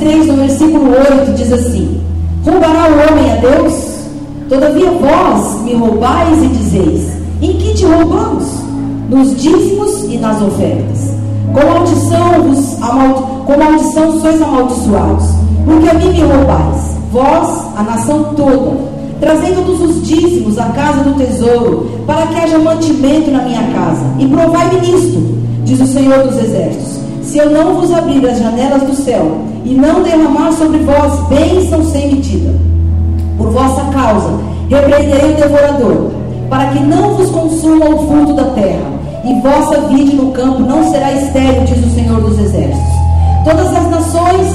3, no versículo 8, diz assim: Roubará o homem a Deus? Todavia vós me roubais e dizeis: Em que te roubamos? Nos dízimos e nas ofertas. Com maldição, vos, amaldi com maldição sois amaldiçoados, porque a mim me roubais, vós, a nação toda, trazendo todos os dízimos à casa do tesouro, para que haja mantimento na minha casa. E provai-me nisto, diz o Senhor dos Exércitos, se eu não vos abrir as janelas do céu e não derramar sobre vós bênção sem medida. Por vossa causa, repreenderei o devorador, para que não vos consuma o fruto da terra, e vossa vide no campo não será estéril, diz o Senhor dos Exércitos. Todas as nações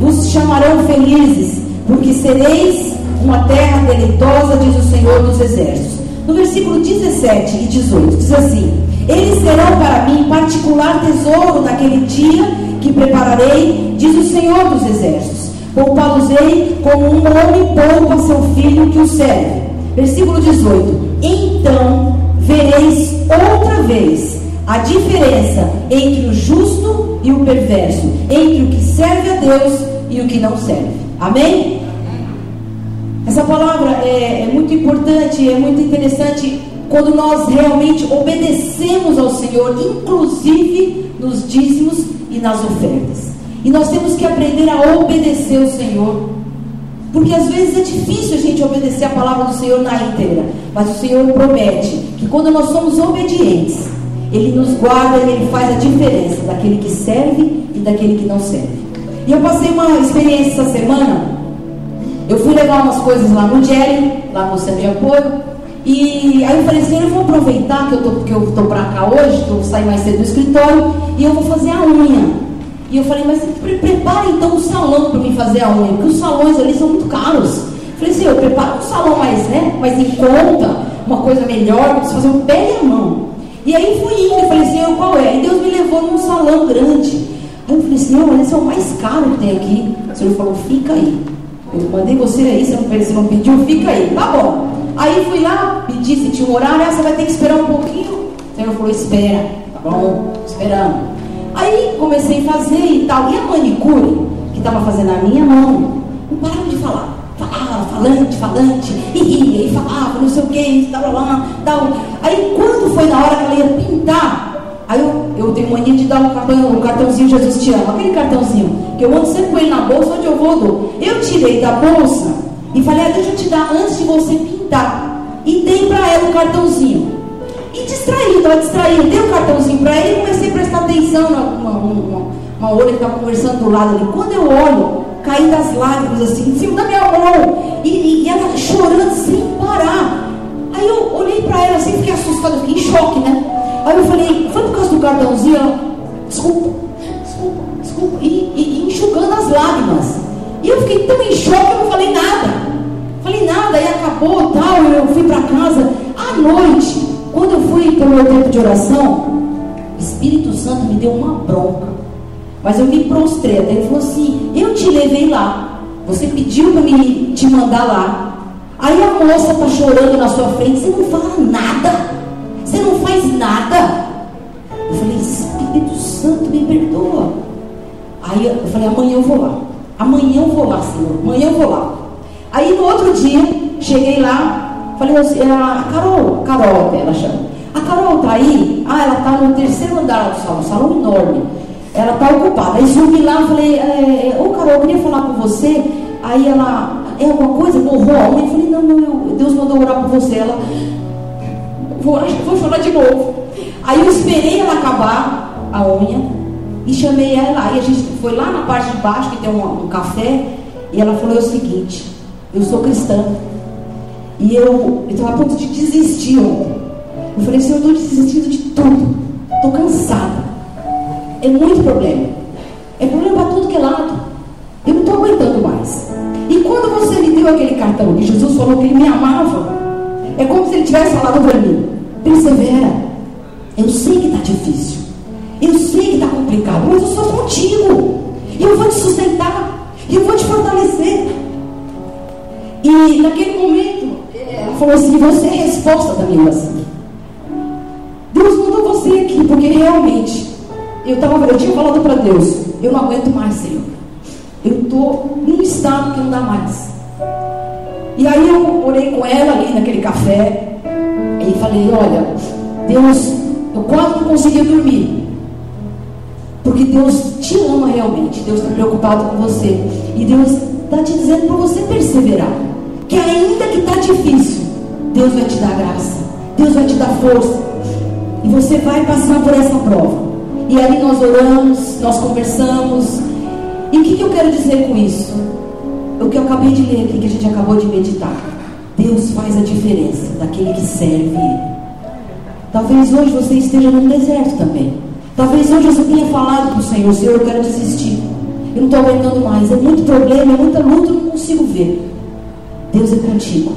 vos chamarão felizes, porque sereis uma terra deleitosa, diz o Senhor dos Exércitos. No versículo 17 e 18, diz assim: Eles serão para mim particular tesouro naquele dia que prepararei, diz o Senhor dos Exércitos. Poupá-los-ei como um homem poupa seu filho que o serve. Versículo 18: Então vereis outra vez a diferença entre o justo e o perverso, entre o que serve a Deus e o que não serve. Amém? Essa palavra é, é muito importante, é muito interessante quando nós realmente obedecemos ao Senhor, inclusive nos dízimos e nas ofertas. E nós temos que aprender a obedecer o Senhor. Porque às vezes é difícil a gente obedecer a palavra do Senhor na íntegra. Mas o Senhor promete que quando nós somos obedientes, Ele nos guarda e Ele faz a diferença daquele que serve e daquele que não serve. E eu passei uma experiência essa semana. Eu fui levar umas coisas lá no Jerry, lá no centro de apoio. E aí eu falei assim, eu vou aproveitar que eu tô, que eu tô cá hoje, que eu mais cedo do escritório, e eu vou fazer a unha. E eu falei, mas pre prepare então um salão para mim fazer a unha, porque os salões ali são muito caros. Eu falei assim, eu preparo um salão mais, né, mais em conta, uma coisa melhor, preciso fazer o pé e a mão. E aí fui indo, eu falei assim, eu, qual é? E Deus me levou num salão grande. Aí eu falei, Senhor, mas esse é o mais caro que tem aqui. O Senhor falou, fica aí. Eu mandei você aí, você não, você não pediu, fica aí. Tá bom. Aí fui lá, pedi se tinha um horário, ah, você vai ter que esperar um pouquinho. O Senhor falou, espera. Tá bom, esperando. Aí comecei a fazer e tal. E a manicure, que estava fazendo a minha mão, não parava de falar. Falava, falante, falante, e ria, e falava, não sei o que, tal, lá, tal. Aí quando foi na hora que ela ia pintar, aí eu, eu tenho mania de dar um, cartão, um cartãozinho Jesus te ama, aquele cartãozinho, que eu ando sempre com ele na bolsa, onde eu vou. Eu tirei da bolsa e falei, ah, deixa eu te dar antes de você pintar. E dei para ela o cartãozinho. E distraí, estava distraído, dei o cartãozinho para ele e comecei a prestar atenção na uma, uma, outra que estava conversando do lado ali. Quando eu olho, caí das lágrimas assim, em cima da minha mão, e, e, e ela chorando sem parar. Aí eu olhei para ela assim, fiquei assustada, fiquei em choque, né? Aí eu falei, foi por causa do cartãozinho? Ela, desculpa, desculpa, desculpa, e, e, e enxugando as lágrimas. E eu fiquei tão em choque que eu não falei nada. Falei nada, aí acabou tal, eu fui para casa. À noite, quando eu fui para o meu tempo de oração, o Espírito Santo me deu uma bronca. Mas eu me prostrei. Até ele falou assim: Eu te levei lá. Você pediu para me te mandar lá. Aí a moça está chorando na sua frente. Você não fala nada. Você não faz nada. Eu falei: Espírito Santo, me perdoa. Aí eu falei: Amanhã eu vou lá. Amanhã eu vou lá, Senhor. Amanhã eu vou lá. Aí no outro dia, cheguei lá. Falei assim, a Carol, Carol ela chama. A Carol tá aí? Ah, ela tá no terceiro andar do salão, salão enorme. Ela tá ocupada. Aí subi lá, falei, é, ô Carol, eu queria falar com você. Aí ela, é alguma coisa? Unha? Eu falei, não, não, eu, Deus mandou orar por você. Ela, vou, acho que vou chorar de novo. Aí eu esperei ela acabar a unha e chamei ela. Aí a gente foi lá na parte de baixo, que tem um, um café, e ela falou o seguinte, eu sou cristã. E eu estava a ponto de desistir ontem. Eu falei, Senhor, eu estou desistindo de tudo. Estou cansada. É muito problema. É problema para tudo que é lado. Eu não estou aguentando mais. E quando você me deu aquele cartão que Jesus falou que ele me amava, é como se ele tivesse falado para mim: persevera. Eu sei que está difícil. Eu sei que está complicado, mas eu sou contigo. E eu vou te sustentar. E eu vou te fortalecer. E naquele momento, ela falou assim: Você é a resposta da minha oração. Deus mandou você aqui, porque realmente, eu, tava, eu tinha falado para Deus: Eu não aguento mais, Senhor. Eu estou num estado que não dá mais. E aí eu orei com ela ali naquele café. E falei, olha, Deus, eu quase não conseguia dormir. Porque Deus te ama realmente. Deus está preocupado com você. E Deus está te dizendo para você perseverar. Que ainda que está difícil, Deus vai te dar graça. Deus vai te dar força. E você vai passar por essa prova. E ali nós oramos, nós conversamos. E o que, que eu quero dizer com isso? O que eu acabei de ler aqui, que a gente acabou de meditar. Deus faz a diferença daquele que serve. Talvez hoje você esteja num deserto também. Talvez hoje você tenha falado para o Senhor, Senhor, eu quero desistir. Eu não estou aguentando mais. É muito problema, é muita luta, eu não consigo ver. Deus é contigo.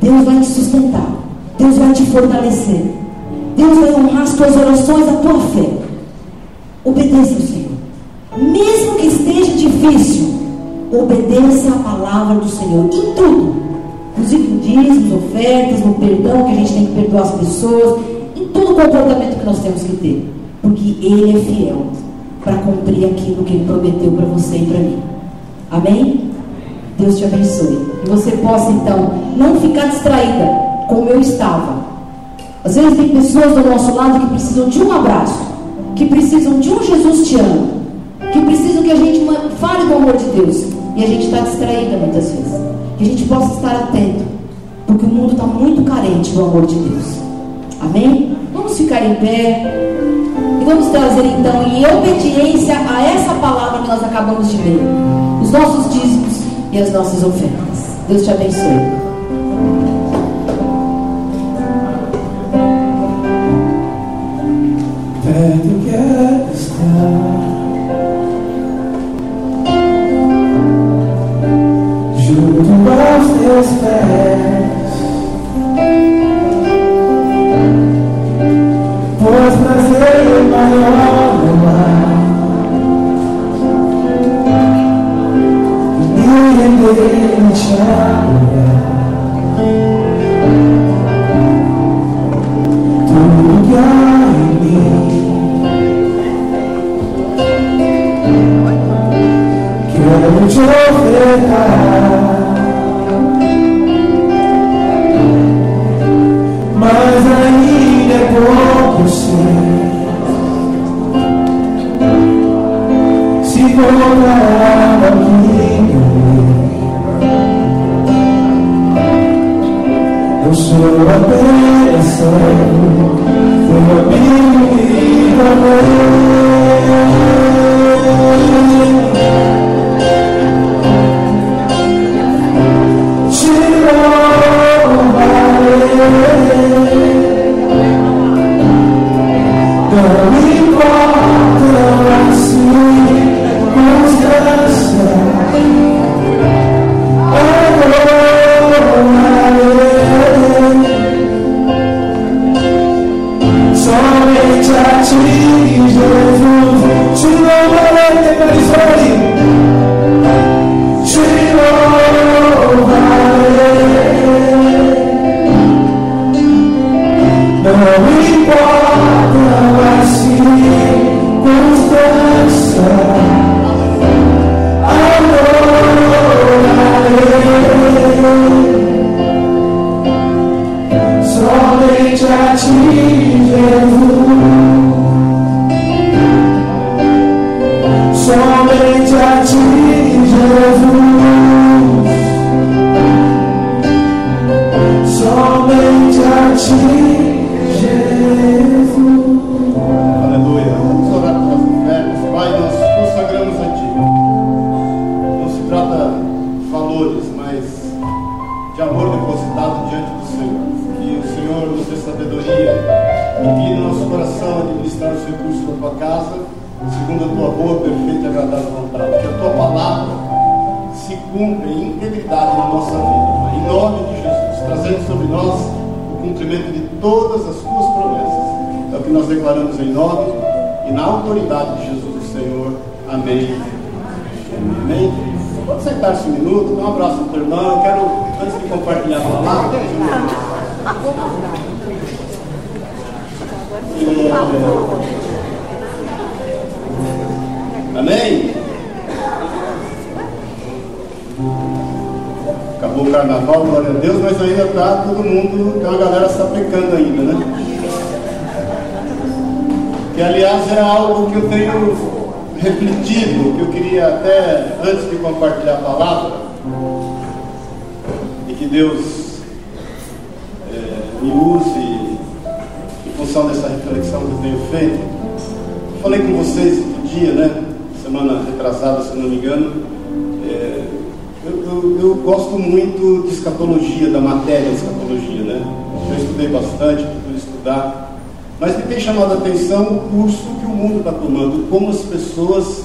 Deus vai te sustentar. Deus vai te fortalecer. Deus vai honrar as tuas orações, a tua fé. Obedeça ao Senhor. Mesmo que esteja difícil, obedeça a palavra do Senhor em tudo. Inclusive no dízimos, ofertas, no perdão que a gente tem que perdoar as pessoas, em todo o comportamento que nós temos que ter. Porque Ele é fiel para cumprir aquilo que Ele prometeu para você e para mim. Amém? Deus te abençoe. E você possa então não ficar distraída como eu estava. Às vezes tem pessoas do nosso lado que precisam de um abraço, que precisam de um Jesus te ama, que precisam que a gente fale do amor de Deus. E a gente está distraída muitas vezes. Que a gente possa estar atento, porque o mundo está muito carente do amor de Deus. Amém? Vamos ficar em pé. E vamos trazer então, em obediência a essa palavra que nós acabamos de ler, os nossos dízimos e as nossas ofertas. Deus te abençoe. Junto aos teus pés. E render te Tudo que há em mim. Quero te ofertar. Eu sou apenas servo, teu amigo Jesus, te louvarei, atenção o curso que o mundo está tomando, como as pessoas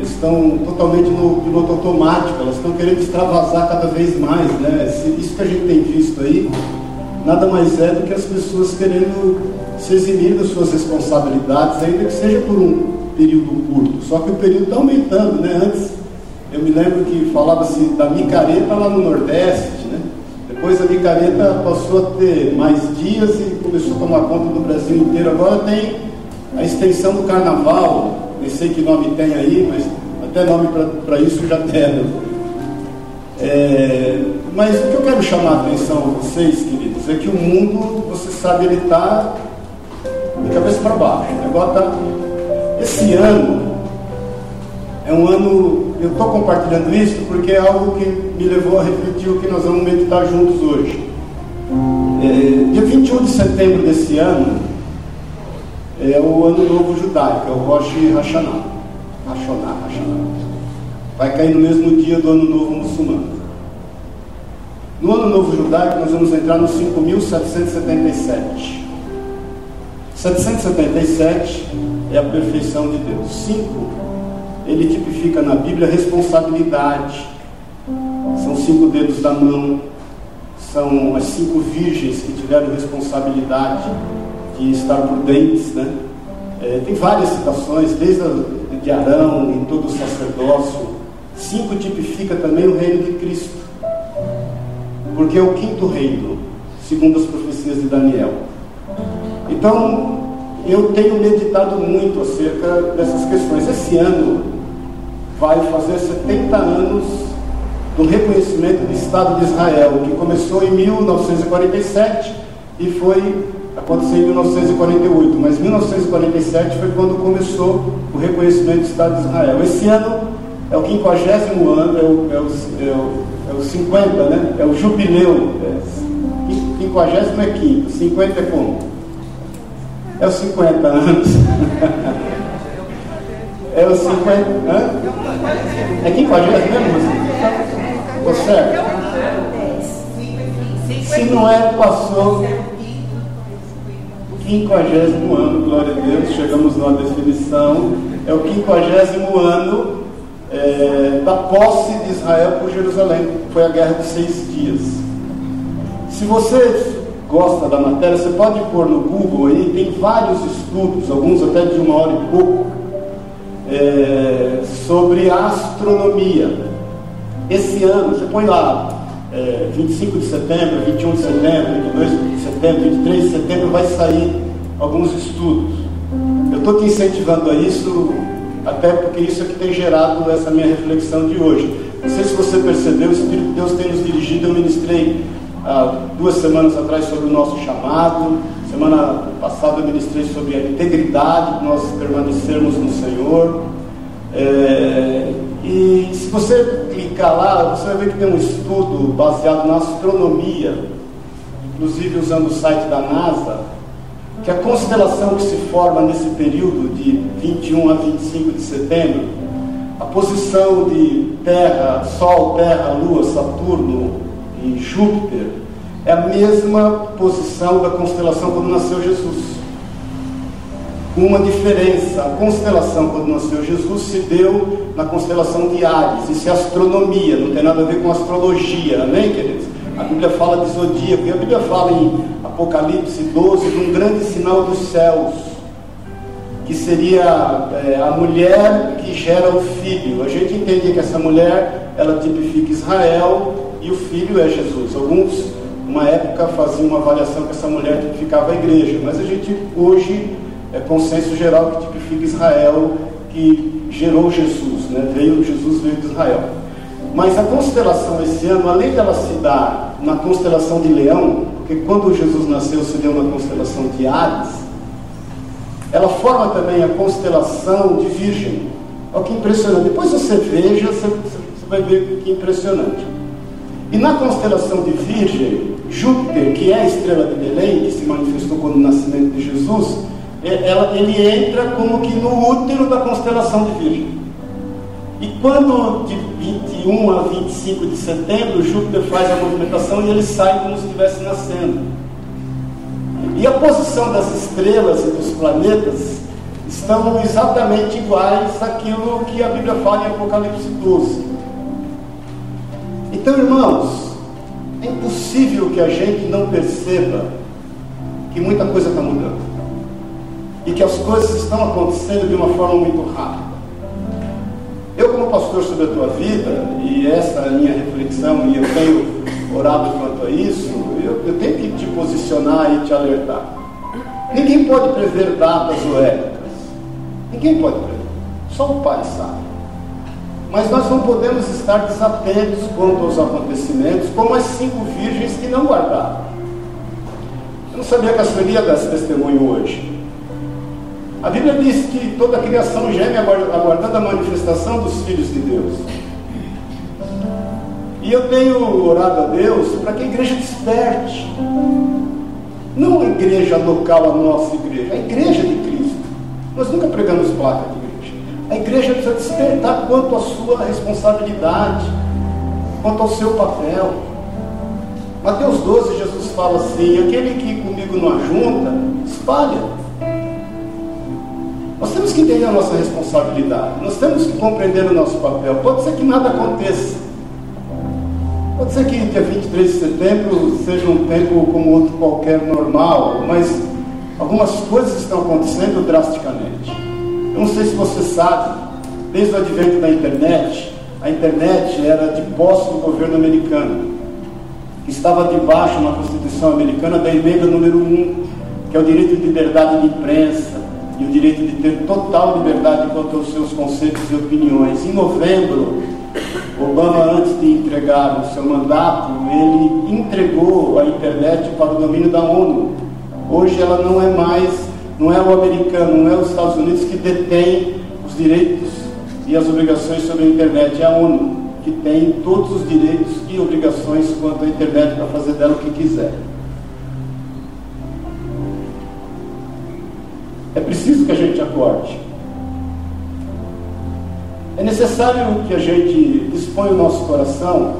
estão totalmente no piloto automático, elas estão querendo extravasar cada vez mais, né? Isso que a gente tem visto aí, nada mais é do que as pessoas querendo se eximir das suas responsabilidades, ainda que seja por um período curto. Só que o período está aumentando, né? Antes, eu me lembro que falava-se da micareta lá no Nordeste, depois a micareta passou a ter mais dias e começou a tomar conta do Brasil inteiro. Agora tem a extensão do carnaval, nem sei que nome tem aí, mas até nome para isso já deram. É, mas o que eu quero chamar a atenção a vocês, queridos, é que o mundo, você sabe, ele está de cabeça para baixo. Agora tá, esse ano é um ano, eu estou compartilhando isso porque é algo que me levou a refletir o que nós vamos meditar juntos hoje. É, dia 21 de setembro desse ano é o Ano Novo Judaico, é o Rosh Hashanah. Hashanah, Hashanah. Vai cair no mesmo dia do Ano Novo Muçulmano. No Ano Novo Judaico nós vamos entrar no 5.777. 777 é a perfeição de Deus. 5 ele tipifica na Bíblia responsabilidade. São cinco dedos da mão, são as cinco virgens que tiveram responsabilidade de estar prudentes, né? É, tem várias citações, desde a, de Arão, em todo o sacerdócio. Cinco tipifica também o reino de Cristo, porque é o quinto reino, segundo as profecias de Daniel. Então, eu tenho meditado muito acerca dessas questões. Esse ano, vai fazer 70 anos do reconhecimento do Estado de Israel, que começou em 1947 e foi acontecer em 1948, mas 1947 foi quando começou o reconhecimento do Estado de Israel. Esse ano é o 50 ano, é o, é o, é o, é o 50, né? É o jubileu. É, 50 é quinto, 50 é como? É os 50 anos. É os 50. Hã? É quem pode ver mesmo? Você? Se não é, passou. 50 ano, glória a Deus, chegamos numa definição. É o 50 ano é, da posse de Israel por Jerusalém. Foi a guerra de seis dias. Se você gosta da matéria, você pode pôr no Google aí, tem vários estudos, alguns até de uma hora e pouco, é, sobre astronomia. Esse ano, você põe lá, é, 25 de setembro, 21 de setembro, 22 de setembro, 23 de setembro, vai sair alguns estudos. Eu estou te incentivando a isso, até porque isso é que tem gerado essa minha reflexão de hoje. Não sei se você percebeu, o Espírito de Deus tem nos dirigido. Eu ministrei duas semanas atrás sobre o nosso chamado. Semana passada eu ministrei sobre a integridade de nós permanecermos no Senhor. É, e se você clicar lá, você vai ver que tem um estudo baseado na astronomia, inclusive usando o site da NASA, que a constelação que se forma nesse período de 21 a 25 de setembro, a posição de Terra, Sol, Terra, Lua, Saturno e Júpiter, é a mesma posição da constelação quando nasceu Jesus. Uma diferença, a constelação quando nasceu Jesus se deu na constelação de Ares. Isso é astronomia, não tem nada a ver com astrologia, amém, queridos? A Bíblia fala de zodíaco, e a Bíblia fala em Apocalipse 12 de um grande sinal dos céus, que seria é, a mulher que gera o filho. A gente entende que essa mulher, ela tipifica Israel e o filho é Jesus. Alguns uma época fazia uma avaliação que essa mulher tipificava a igreja, mas a gente hoje é consenso geral que tipifica Israel, que gerou Jesus, né? veio, Jesus veio de Israel. Mas a constelação esse ano, além dela se dar na constelação de Leão, porque quando Jesus nasceu se deu na constelação de Ares, ela forma também a constelação de Virgem. Olha que impressionante. Depois você veja, você, você vai ver que impressionante. E na constelação de Virgem, Júpiter, que é a estrela de Belém, que se manifestou quando o nascimento de Jesus, é, ela, ele entra como que no útero da constelação de Virgem. E quando de 21 a 25 de setembro, Júpiter faz a movimentação e ele sai como se estivesse nascendo. E a posição das estrelas e dos planetas estão exatamente iguais àquilo que a Bíblia fala em Apocalipse 12. Então, irmãos, é impossível que a gente não perceba que muita coisa está mudando e que as coisas estão acontecendo de uma forma muito rápida. Eu, como pastor sobre a tua vida, e essa é a minha reflexão, e eu tenho orado quanto a isso, eu, eu tenho que te posicionar e te alertar. Ninguém pode prever datas ou épocas. Ninguém pode prever. Só o Pai sabe. Mas nós não podemos estar desatentos quanto aos acontecimentos, como as cinco virgens que não guardaram. Eu não sabia que a Sueli ia dar esse testemunho hoje. A Bíblia diz que toda a criação geme aguardando a manifestação dos filhos de Deus. E eu tenho orado a Deus para que a igreja desperte. Não a igreja local, a nossa igreja, a igreja de Cristo. Nós nunca pregamos placa de igreja. A igreja precisa despertar quanto à sua responsabilidade, quanto ao seu papel. Mateus 12, Jesus fala assim: aquele que comigo não ajunta, espalha. Nós temos que entender a nossa responsabilidade, nós temos que compreender o nosso papel. Pode ser que nada aconteça. Pode ser que dia 23 de setembro seja um tempo como outro qualquer normal, mas algumas coisas estão acontecendo drasticamente. Eu não sei se você sabe, desde o advento da internet, a internet era de posse do governo americano, que estava debaixo na Constituição americana da emenda número 1, que é o direito de liberdade de imprensa, o direito de ter total liberdade quanto aos seus conceitos e opiniões. Em novembro, Obama, antes de entregar o seu mandato, ele entregou a internet para o domínio da ONU. Hoje ela não é mais, não é o americano, não é os Estados Unidos que detém os direitos e as obrigações sobre a internet, é a ONU que tem todos os direitos e obrigações quanto à internet para fazer dela o que quiser. É preciso que a gente acorde. É necessário que a gente disponha o nosso coração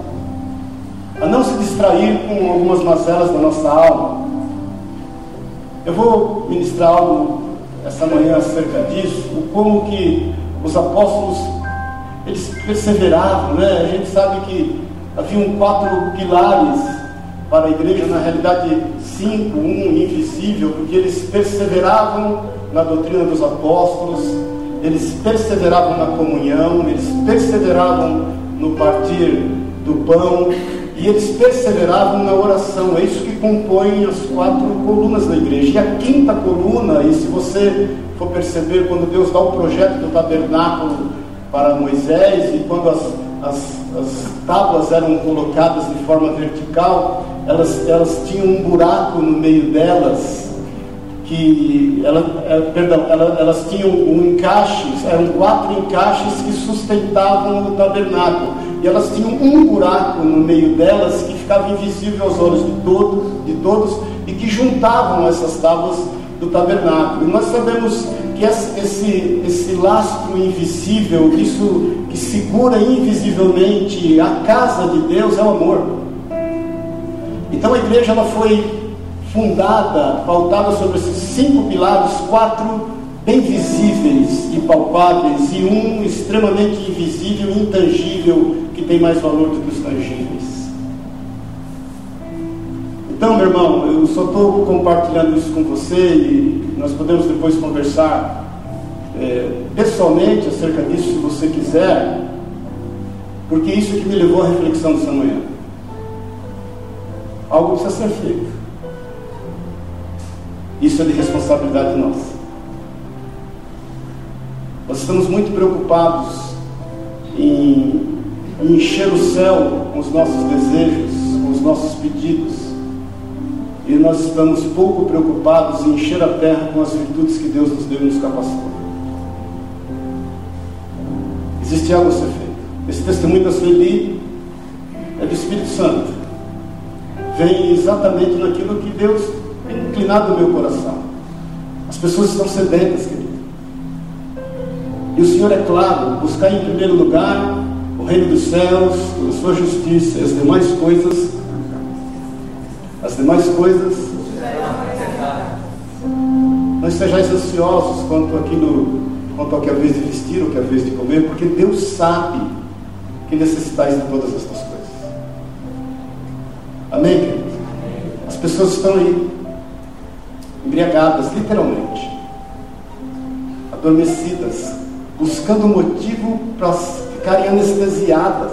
a não se distrair com algumas mazelas da nossa alma. Eu vou ministrar algo essa manhã acerca disso, como que os apóstolos eles perseveravam, né? A gente sabe que haviam quatro pilares para a igreja, na realidade cinco, um invisível, porque eles perseveravam na doutrina dos apóstolos, eles perseveravam na comunhão, eles perseveravam no partir do pão e eles perseveravam na oração. É isso que compõe as quatro colunas da igreja. E a quinta coluna, e se você for perceber, quando Deus dá o projeto do tabernáculo para Moisés e quando as, as, as tábuas eram colocadas de forma vertical, elas, elas tinham um buraco no meio delas que ela, é, perdão, ela, elas tinham um encaixe, eram quatro encaixes que sustentavam o tabernáculo. E elas tinham um buraco no meio delas que ficava invisível aos olhos de, todo, de todos e que juntavam essas tábuas do tabernáculo. E nós sabemos que esse, esse lastro invisível, isso que segura invisivelmente a casa de Deus é o amor. Então a igreja ela foi fundada, pautada sobre esses cinco pilares, quatro bem visíveis e palpáveis e um extremamente invisível e intangível que tem mais valor do que os tangíveis. Então, meu irmão, eu só estou compartilhando isso com você e nós podemos depois conversar é, pessoalmente acerca disso, se você quiser, porque isso que me levou à reflexão dessa manhã. Algo precisa ser feito. Isso é de responsabilidade nossa. Nós estamos muito preocupados em em encher o céu com os nossos desejos, com os nossos pedidos. E nós estamos pouco preocupados em encher a terra com as virtudes que Deus nos deu e nos capacitou. Existe algo a ser feito. Esse testemunho da Sueli é do Espírito Santo. Vem exatamente naquilo que Deus tem inclinado no meu coração. As pessoas estão sedentas, querido. E o Senhor é claro, buscar em primeiro lugar o reino dos céus, a sua justiça e as demais coisas, as demais coisas, não estejais ansiosos quanto aquilo, quanto ao que é a vez de vestir, ou que é a vez de comer, porque Deus sabe que necessitais de todas estas coisas. Amém, queridos? As pessoas estão aí, embriagadas, literalmente, adormecidas, buscando motivo para ficarem anestesiadas,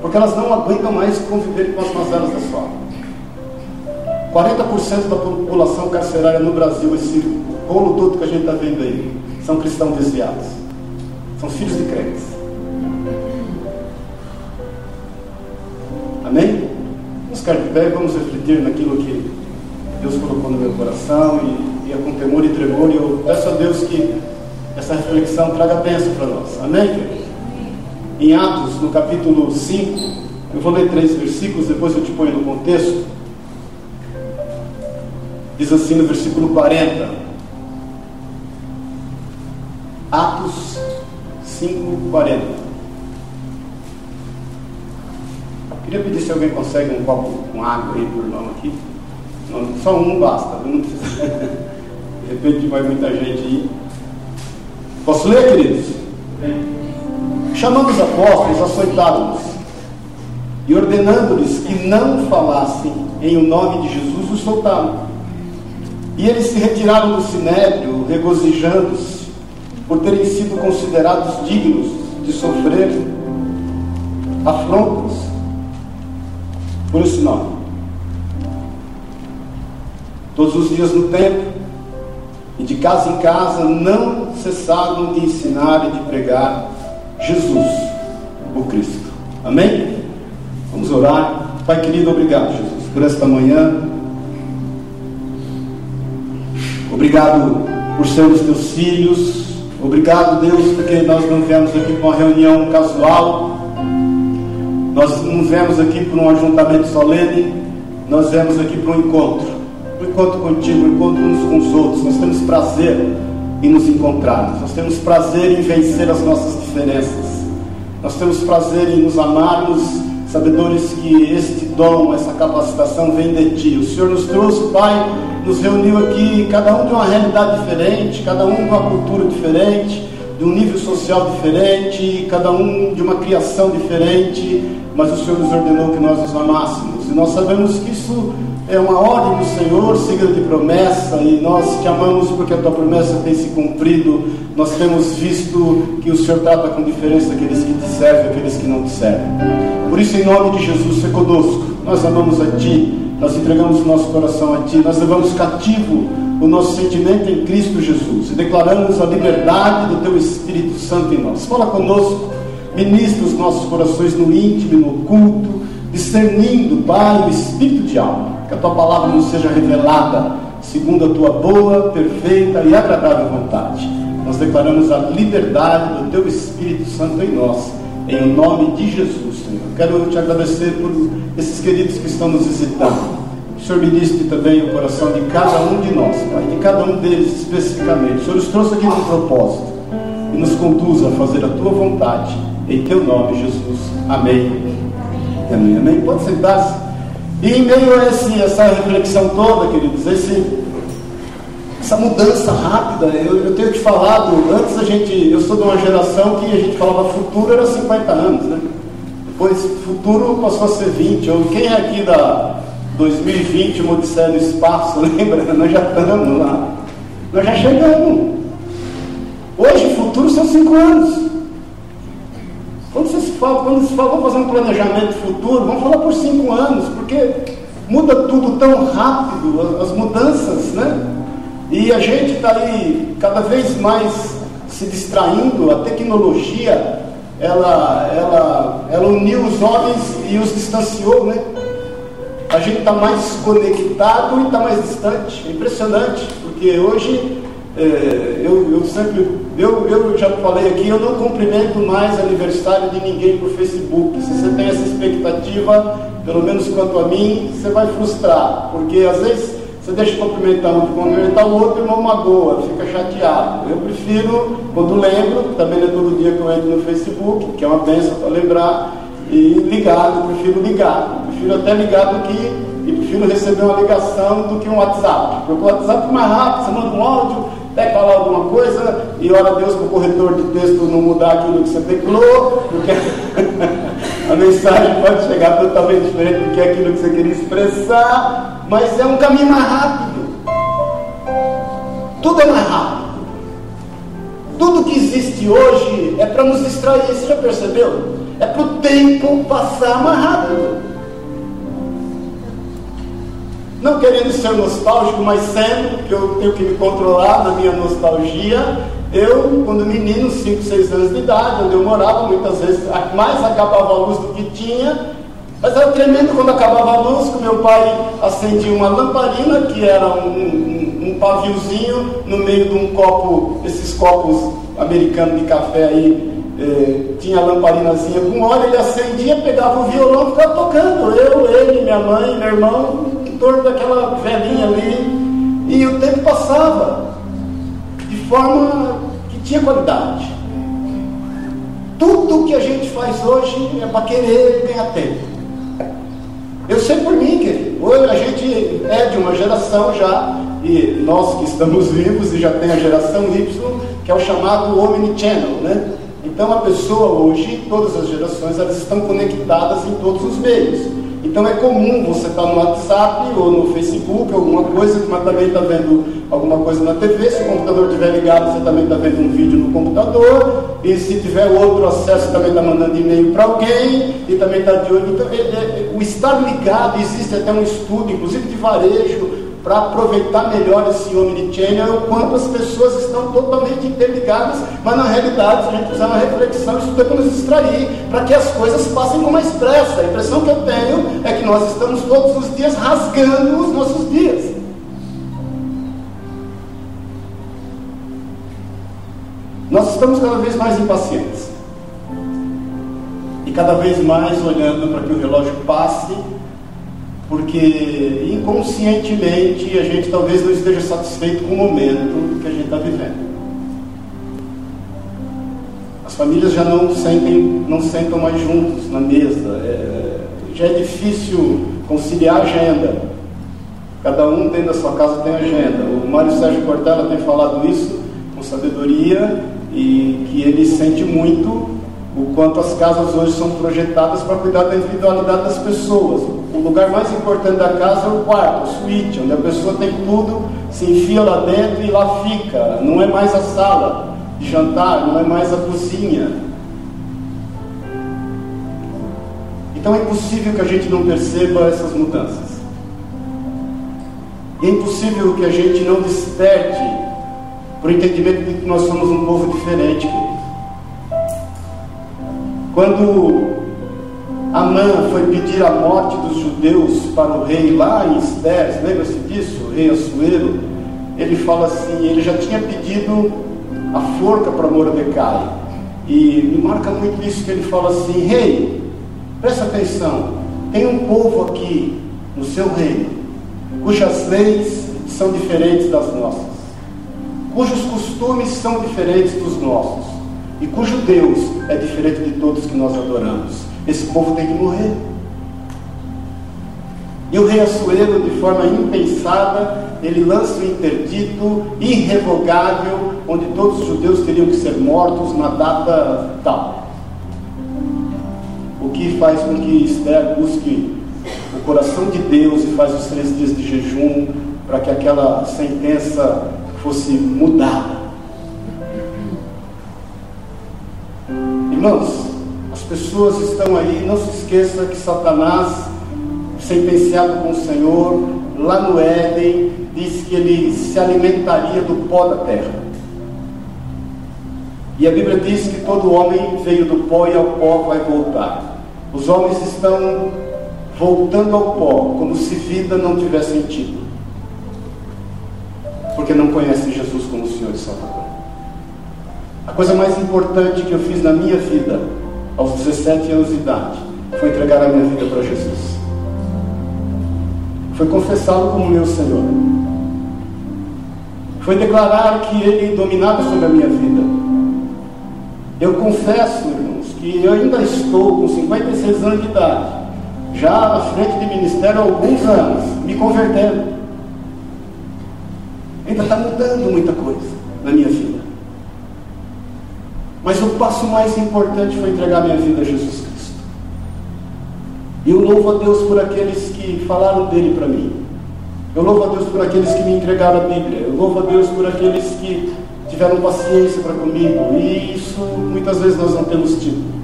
porque elas não aguentam mais conviver com as mazelas da sua 40% da população carcerária no Brasil, esse rolo todo que a gente está vendo aí, são cristãos desviados, são filhos de crentes. Amém? Vamos ficar de pé vamos refletir naquilo que Deus colocou no meu coração e, e é com temor e tremor. E eu peço a Deus que essa reflexão traga bênção para nós. Amém? Em Atos, no capítulo 5, eu vou ler três versículos, depois eu te ponho no contexto. Diz assim no versículo 40. Atos 5, 40. Queria pedir se alguém consegue um copo com água aí por irmão aqui. Só um basta, não precisa. De repente vai muita gente aí. Posso ler, queridos? Chamando os apóstolos, açoitaram-nos e ordenando-lhes que não falassem em o nome de Jesus, os soltaram. E eles se retiraram do sinédrio, regozijando-se por terem sido considerados dignos de sofrer afrontas por esse nome. Todos os dias no templo, e de casa em casa não cessaram de ensinar e de pregar Jesus, o Cristo. Amém? Vamos orar. Pai querido, obrigado, Jesus, por esta manhã. Obrigado por sermos teus filhos. Obrigado, Deus, porque nós não viemos aqui para uma reunião casual. Nós não viemos aqui para um ajuntamento solene. Nós viemos aqui para um encontro encontro contigo, encontro uns com os outros. Nós temos prazer em nos encontrarmos, nós temos prazer em vencer as nossas diferenças, nós temos prazer em nos amarmos, sabedores que este dom, essa capacitação vem de Ti. O Senhor nos trouxe, Pai, nos reuniu aqui, cada um de uma realidade diferente, cada um de uma cultura diferente, de um nível social diferente, cada um de uma criação diferente, mas o Senhor nos ordenou que nós nos amássemos, e nós sabemos que isso é uma ordem do Senhor, seguida de promessa, e nós te amamos porque a tua promessa tem se cumprido. Nós temos visto que o Senhor trata com diferença aqueles que te servem e aqueles que não te servem. Por isso, em nome de Jesus, se conosco. Nós amamos a Ti, nós entregamos o nosso coração a Ti, nós levamos cativo o nosso sentimento em Cristo Jesus e declaramos a liberdade do Teu Espírito Santo em nós. Fala conosco, ministra os nossos corações no íntimo no oculto, discernindo, Pai, o espírito de alma que a tua palavra nos seja revelada segundo a tua boa, perfeita e agradável vontade. Nós declaramos a liberdade do teu Espírito Santo em nós, em nome de Jesus, Senhor. Quero te agradecer por esses queridos que estão nos visitando. O Senhor ministre também o coração de cada um de nós, Pai, de cada um deles especificamente. O Senhor nos trouxe aqui com propósito e nos conduza a fazer a tua vontade. Em teu nome, Jesus. Amém. Amém. Amém. Pode sentar-se. E em meio a esse, essa reflexão toda, queridos, esse, essa mudança rápida, eu, eu, tenho te falado, antes a gente, eu sou de uma geração que a gente falava futuro era 50 anos, né? Depois futuro passou a ser 20. Ou quem é aqui da 2020, uma Espaço, lembra? Nós já estamos lá. Nós já chegamos. Hoje futuro são 5 anos. Quando se fala, vamos fazer um planejamento futuro, vamos falar por cinco anos, porque muda tudo tão rápido, as mudanças, né? E a gente está aí cada vez mais se distraindo, a tecnologia ela, ela, ela uniu os homens e os distanciou, né? A gente está mais conectado e está mais distante. É impressionante, porque hoje é, eu, eu sempre, eu, eu já falei aqui, eu não cumprimento mais aniversário de ninguém por Facebook. Se você tem essa expectativa, pelo menos quanto a mim, você vai frustrar, porque às vezes você deixa de cumprimentar um, cumprimentar o outro, irmão magoa, fica chateado. Eu prefiro, quando lembro, também é todo dia que eu entro no Facebook, que é uma bênção para lembrar, e ligado, prefiro ligar. Prefiro até ligar do que, e prefiro receber uma ligação do que um WhatsApp. Porque o WhatsApp é mais rápido, você manda um áudio, até falar alguma coisa e ora a Deus para o corretor de texto não mudar aquilo que você teclou, porque a mensagem pode chegar totalmente diferente do que aquilo que você queria expressar, mas é um caminho mais rápido. Tudo é mais rápido. Tudo que existe hoje é para nos distrair, você já percebeu? É para o tempo passar mais rápido. Não querendo ser nostálgico, mas sendo, que eu tenho que me controlar na minha nostalgia, eu, quando menino, 5, 6 anos de idade, onde eu morava, muitas vezes mais acabava a luz do que tinha, mas era tremendo quando acabava a luz, que meu pai acendia uma lamparina, que era um, um, um paviozinho no meio de um copo, esses copos americanos de café aí, eh, tinha lamparinazinha com óleo, ele acendia, pegava o violão e ficava tocando. Eu, ele, minha mãe, meu irmão, torno daquela velhinha ali, e o tempo passava de forma que tinha qualidade. Tudo que a gente faz hoje é para querer ganhar tempo. Eu sei por mim, querido. Hoje a gente é de uma geração já, e nós que estamos vivos e já tem a geração Y, que é o chamado Omnichannel, né? Então a pessoa hoje, todas as gerações, elas estão conectadas em todos os meios. Então é comum você estar no WhatsApp ou no Facebook, alguma coisa, mas também está vendo alguma coisa na TV. Se o computador estiver ligado, você também está vendo um vídeo no computador. E se tiver outro acesso, também está mandando e-mail para alguém e também está de olho. Então, é, é, o estar ligado, existe até um estudo, inclusive de varejo, para aproveitar melhor esse omnichannel o quanto as pessoas estão totalmente interligadas, mas na realidade, se a gente fizer uma reflexão, isso para nos distrair, para que as coisas passem com mais pressa. A impressão que eu tenho é que nós estamos todos os dias rasgando os nossos dias. Nós estamos cada vez mais impacientes. E cada vez mais olhando para que o relógio passe porque inconscientemente a gente talvez não esteja satisfeito com o momento que a gente está vivendo. As famílias já não sentem, não sentam mais juntos na mesa. É, já é difícil conciliar a agenda. Cada um dentro da sua casa tem agenda. O Mário Sérgio Cortella tem falado isso com sabedoria e que ele sente muito o quanto as casas hoje são projetadas para cuidar da individualidade das pessoas. O lugar mais importante da casa é o quarto, o suíte, onde a pessoa tem tudo, se enfia lá dentro e lá fica. Não é mais a sala de jantar, não é mais a cozinha. Então é impossível que a gente não perceba essas mudanças. É impossível que a gente não desperte para o entendimento de que nós somos um povo diferente. Quando Amã foi pedir a morte dos judeus para o rei lá em Estés, lembra-se disso? O rei Assuero, ele fala assim, ele já tinha pedido a forca para Mordecai. E me marca muito isso que ele fala assim, rei, presta atenção, tem um povo aqui no seu reino, cujas leis são diferentes das nossas, cujos costumes são diferentes dos nossos e cujo Deus é diferente de todos que nós adoramos. Esse povo tem que morrer. E o rei Assuero, de forma impensada, ele lança um interdito irrevogável, onde todos os judeus teriam que ser mortos na data tal. O que faz com que Esther busque o coração de Deus e faz os três dias de jejum para que aquela sentença fosse mudada. Irmãos, pessoas estão aí, não se esqueça que Satanás, sentenciado com o Senhor, lá no Éden, disse que ele se alimentaria do pó da terra. E a Bíblia diz que todo homem veio do pó e ao pó vai voltar. Os homens estão voltando ao pó, como se vida não tivesse sentido. Porque não conhecem Jesus como Senhor e Salvador. A coisa mais importante que eu fiz na minha vida, aos 17 anos de idade, foi entregar a minha vida para Jesus. Foi confessá-lo como meu Senhor. Foi declarar que Ele dominava sobre a minha vida. Eu confesso, irmãos, que eu ainda estou com 56 anos de idade já à frente de ministério há alguns anos, me convertendo. Ainda está mudando muita coisa na minha vida. Mas o passo mais importante foi entregar minha vida a Jesus Cristo. E eu louvo a Deus por aqueles que falaram dele para mim. Eu louvo a Deus por aqueles que me entregaram a Bíblia. Eu louvo a Deus por aqueles que tiveram paciência para comigo. E isso muitas vezes nós não temos tido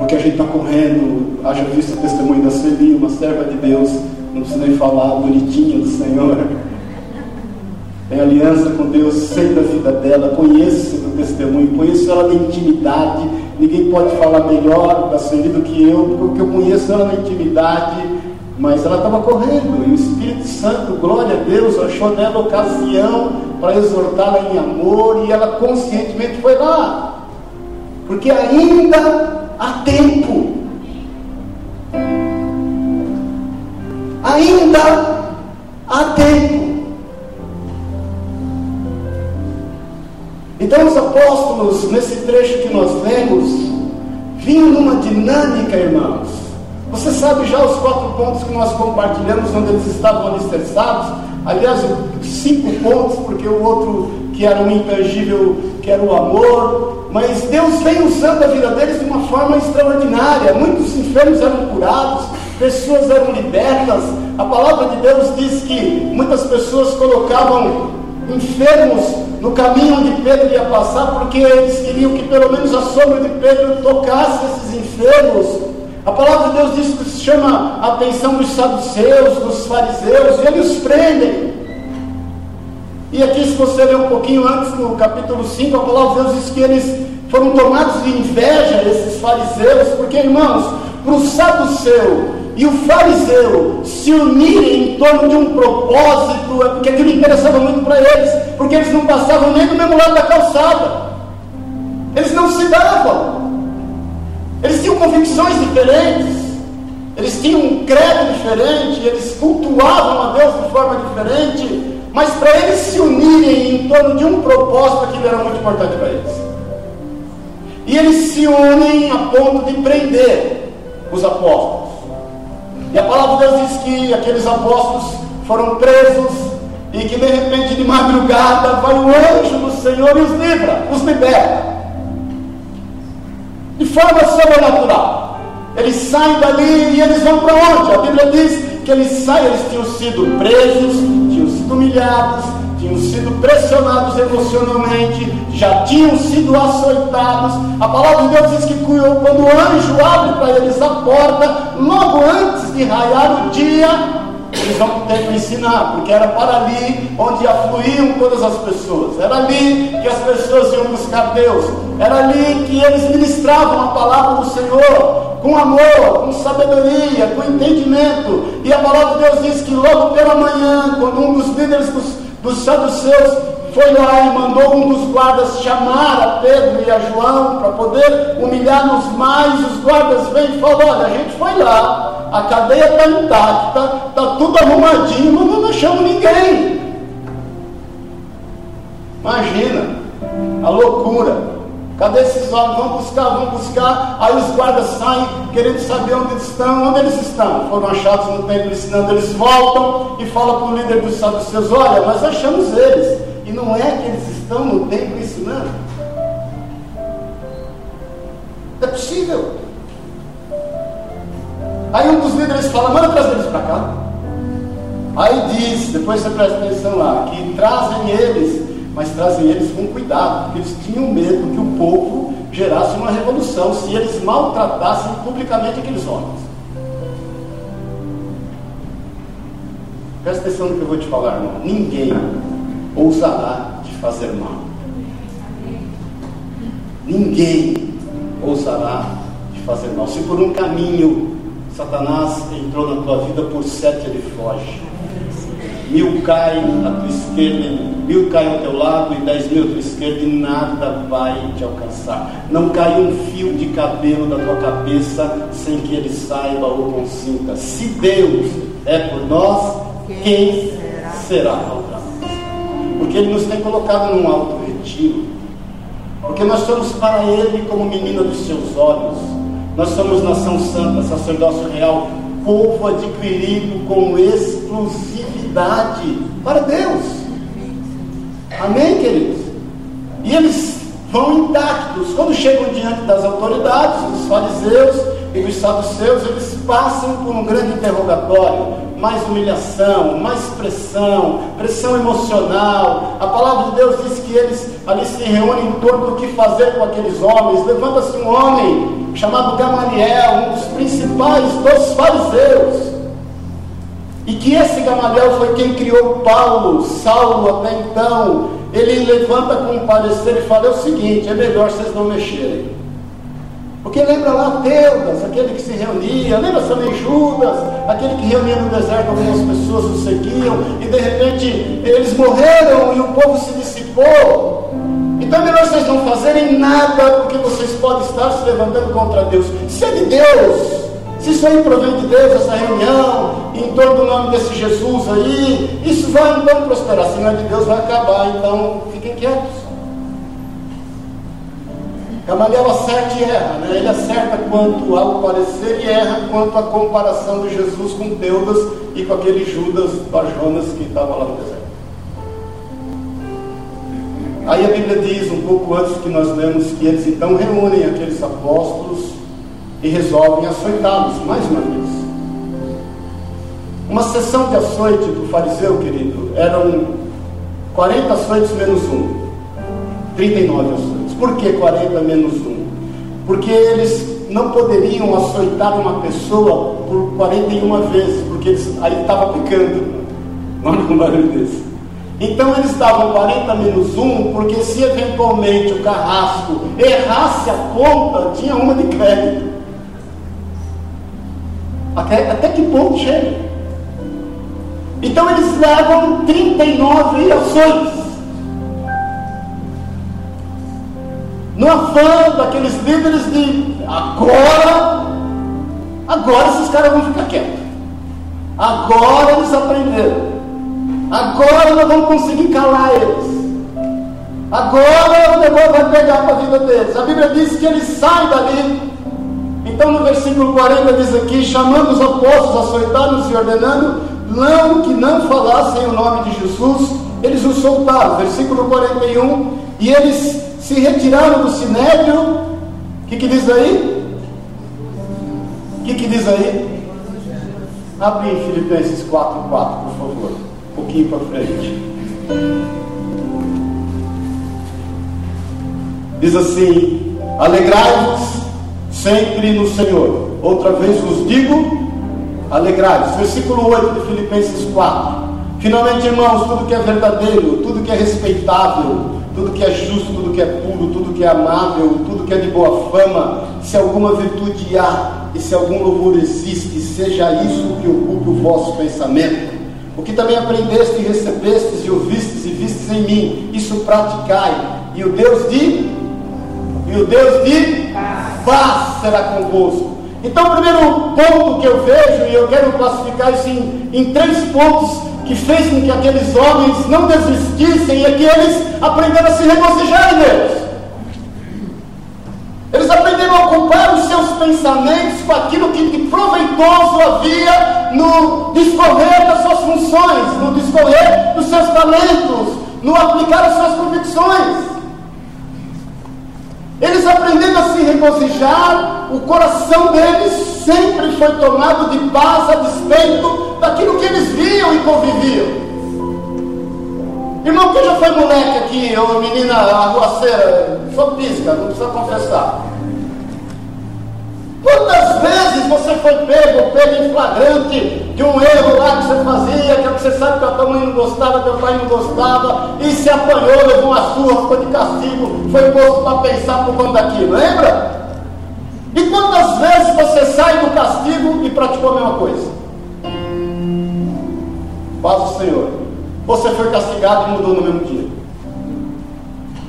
porque a gente está correndo, haja visto o testemunho da Celi, uma serva de Deus, não precisa nem falar, bonitinha do Senhor. Tem aliança com Deus, sei da vida dela, conheço o testemunho, conheço ela na intimidade. Ninguém pode falar melhor da Celi do que eu, porque eu conheço ela na intimidade. Mas ela estava correndo e o Espírito Santo, glória a Deus, achou nela ocasião para exortá-la em amor e ela conscientemente foi lá. Porque ainda há tempo. Ainda há tempo. Então os apóstolos, nesse trecho que nós lemos, vinham numa dinâmica, irmãos. Você sabe já os quatro pontos que nós compartilhamos onde eles estavam alicerçados? Aliás, cinco pontos, porque o outro que era um intangível, que era o amor, mas Deus vem usando a vida deles de uma forma extraordinária. Muitos enfermos eram curados, pessoas eram libertas. A palavra de Deus diz que muitas pessoas colocavam enfermos no caminho onde Pedro ia passar, porque eles queriam que pelo menos a sombra de Pedro tocasse esses enfermos. A palavra de Deus diz que chama a atenção dos saduceus, dos fariseus, e eles os prendem. E aqui, se você ler um pouquinho antes, no capítulo 5, a palavra de Deus diz que eles foram tomados de inveja, esses fariseus, porque, irmãos, para o saduceu e o fariseu se unirem em torno de um propósito, é porque aquilo interessava muito para eles, porque eles não passavam nem do mesmo lado da calçada, eles não se davam, eles tinham convicções diferentes, eles tinham um credo diferente, eles cultuavam a Deus de forma diferente. Mas para eles se unirem em torno de um propósito, aquilo era muito importante para eles. E eles se unem a ponto de prender os apóstolos. E a palavra de Deus diz que aqueles apóstolos foram presos e que de repente de madrugada vai o anjo do Senhor e os livra, os liberta. De forma sobrenatural. Eles saem dali e eles vão para onde? A Bíblia diz que eles saem, eles tinham sido presos, tinham sido humilhados, tinham sido pressionados emocionalmente, já tinham sido açoitados. A palavra de Deus diz que quando o anjo abre para eles a porta, logo antes de raiar o dia, eles vão ter que ensinar, porque era para ali onde afluíam todas as pessoas, era ali que as pessoas iam buscar Deus, era ali que eles ministravam a palavra do Senhor, com amor, com sabedoria, com entendimento. E a palavra de Deus diz que logo pela manhã, quando um dos líderes dos, dos saduceus foi lá e mandou um dos guardas chamar a Pedro e a João para poder humilhar-nos mais, os guardas vêm e falam, olha, a gente foi lá, a cadeia está intacta, está tudo arrumadinho, mas não achamos ninguém. Imagina a loucura. Cadê esses homens? Vão buscar, vão buscar. Aí os guardas saem querendo saber onde eles estão. Onde eles estão? Foram achados no templo ensinando. Eles voltam e falam para o líder dos saduceus: Olha, nós achamos eles. E não é que eles estão no templo ensinando. É possível. Aí um dos líderes fala: Manda trazer eles para cá. Aí diz, depois você presta atenção lá, que trazem eles mas trazem eles com cuidado, porque eles tinham medo que o povo gerasse uma revolução se eles maltratassem publicamente aqueles homens. Presta atenção no que eu vou te falar, irmão. Ninguém ousará te fazer mal. ninguém ousará te fazer mal. Se por um caminho Satanás entrou na tua vida, por sete ele foge. Mil caem à tua esquerda, mil caem ao teu lado e dez mil à tua esquerda e nada vai te alcançar. Não cai um fio de cabelo da tua cabeça sem que ele saiba ou consinta. Se Deus é por nós, quem será contra nós? Porque Ele nos tem colocado num alto retiro. Porque nós somos para Ele como menina dos seus olhos. Nós somos nação santa, sacerdócio real, povo adquirido com exclusividade para Deus. Amém, queridos? E eles vão intactos. Quando chegam diante das autoridades, dos fariseus e dos saduceus, eles passam por um grande interrogatório mais humilhação, mais pressão, pressão emocional. A palavra de Deus diz que eles ali se reúnem em torno do que fazer com aqueles homens. Levanta-se um homem chamado Gamaliel, um dos principais dos fariseus. E que esse Gamaliel foi quem criou Paulo, Saulo até então. Ele levanta com um parecer e fala: é o seguinte, é melhor vocês não mexerem. Porque lembra lá Teudas, aquele que se reunia, lembra também Judas, aquele que reunia no deserto algumas pessoas o seguiam, e de repente eles morreram e o povo se dissipou. Então é melhor vocês não fazerem nada, porque vocês podem estar se levantando contra Deus. Se é de Deus, se isso aí provém de Deus, essa reunião, em torno do nome desse Jesus aí, isso vai então prosperar. Se não é de Deus, vai acabar. Então fiquem quietos. Gamaliel acerta e erra, né? ele acerta quanto ao parecer e erra quanto à comparação de Jesus com Teudas e com aquele Judas Bajonas que estava lá no deserto. Aí a Bíblia diz, um pouco antes que nós lemos, que eles então reúnem aqueles apóstolos e resolvem açoitá-los mais uma vez. Uma sessão de açoite do fariseu, querido, eram 40 açoites menos um, 39 açoites. Por que 40 menos 1? Porque eles não poderiam açoitar uma pessoa por 41 vezes, porque eles, aí estava pecando. Olha um barulho desse. Então eles davam 40 menos 1, porque se eventualmente o carrasco errasse a conta, tinha uma de crédito. Até, até que ponto chega? Então eles levam 39 ações. No afã daqueles líderes de agora, agora esses caras vão ficar quietos. Agora eles aprenderam. Agora nós vamos conseguir calar eles. Agora o negócio vai pegar para a vida deles. A Bíblia diz que eles saem dali. Então no versículo 40 diz aqui, chamando os apóstolos, açoitados e ordenando, não que não falassem o nome de Jesus, eles o soltaram. Versículo 41, e eles se retiraram do sinédrio. O que, que diz aí? O que, que diz aí? Abre Filipenses 4, 4, por favor. Um pouquinho para frente. Diz assim: Alegrai-vos sempre no Senhor. Outra vez vos digo: alegrai-vos. Versículo 8 de Filipenses 4. Finalmente, irmãos, tudo que é verdadeiro, tudo que é respeitável, tudo que é justo, tudo que é puro, tudo que é amável, tudo que é de boa fama, se alguma virtude há e se algum louvor existe, seja isso que ocupe o vosso pensamento. O que também aprendeste e recebestes e ouvistes e vistes em mim, isso praticai, e o Deus de e o Deus de paz será convosco. Então, o primeiro ponto que eu vejo, e eu quero classificar isso em, em três pontos que fez com que aqueles homens não desistissem e que eles aprenderam a se regozijar em Deus. Eles aprenderam a ocupar os seus pensamentos com aquilo que de proveitoso havia no discorrer das suas funções, no discorrer dos seus talentos, no aplicar as suas convicções. Eles aprendendo a se regozijar, o coração deles sempre foi tomado de paz a despeito daquilo que eles viam e conviviam. Irmão, quem já foi moleque aqui, ou menina arruaceira, sou pisca, não precisa confessar. Quantas vezes você foi pego, pego em flagrante, que um erro lá que você fazia, que você sabe que a tua mãe não gostava, teu pai não gostava, e se apanhou, levou uma surra, ficou de castigo, foi posto para pensar por conta daquilo, lembra? E quantas vezes você sai do castigo e praticou a mesma coisa? Paz o Senhor. Você foi castigado e mudou no mesmo dia.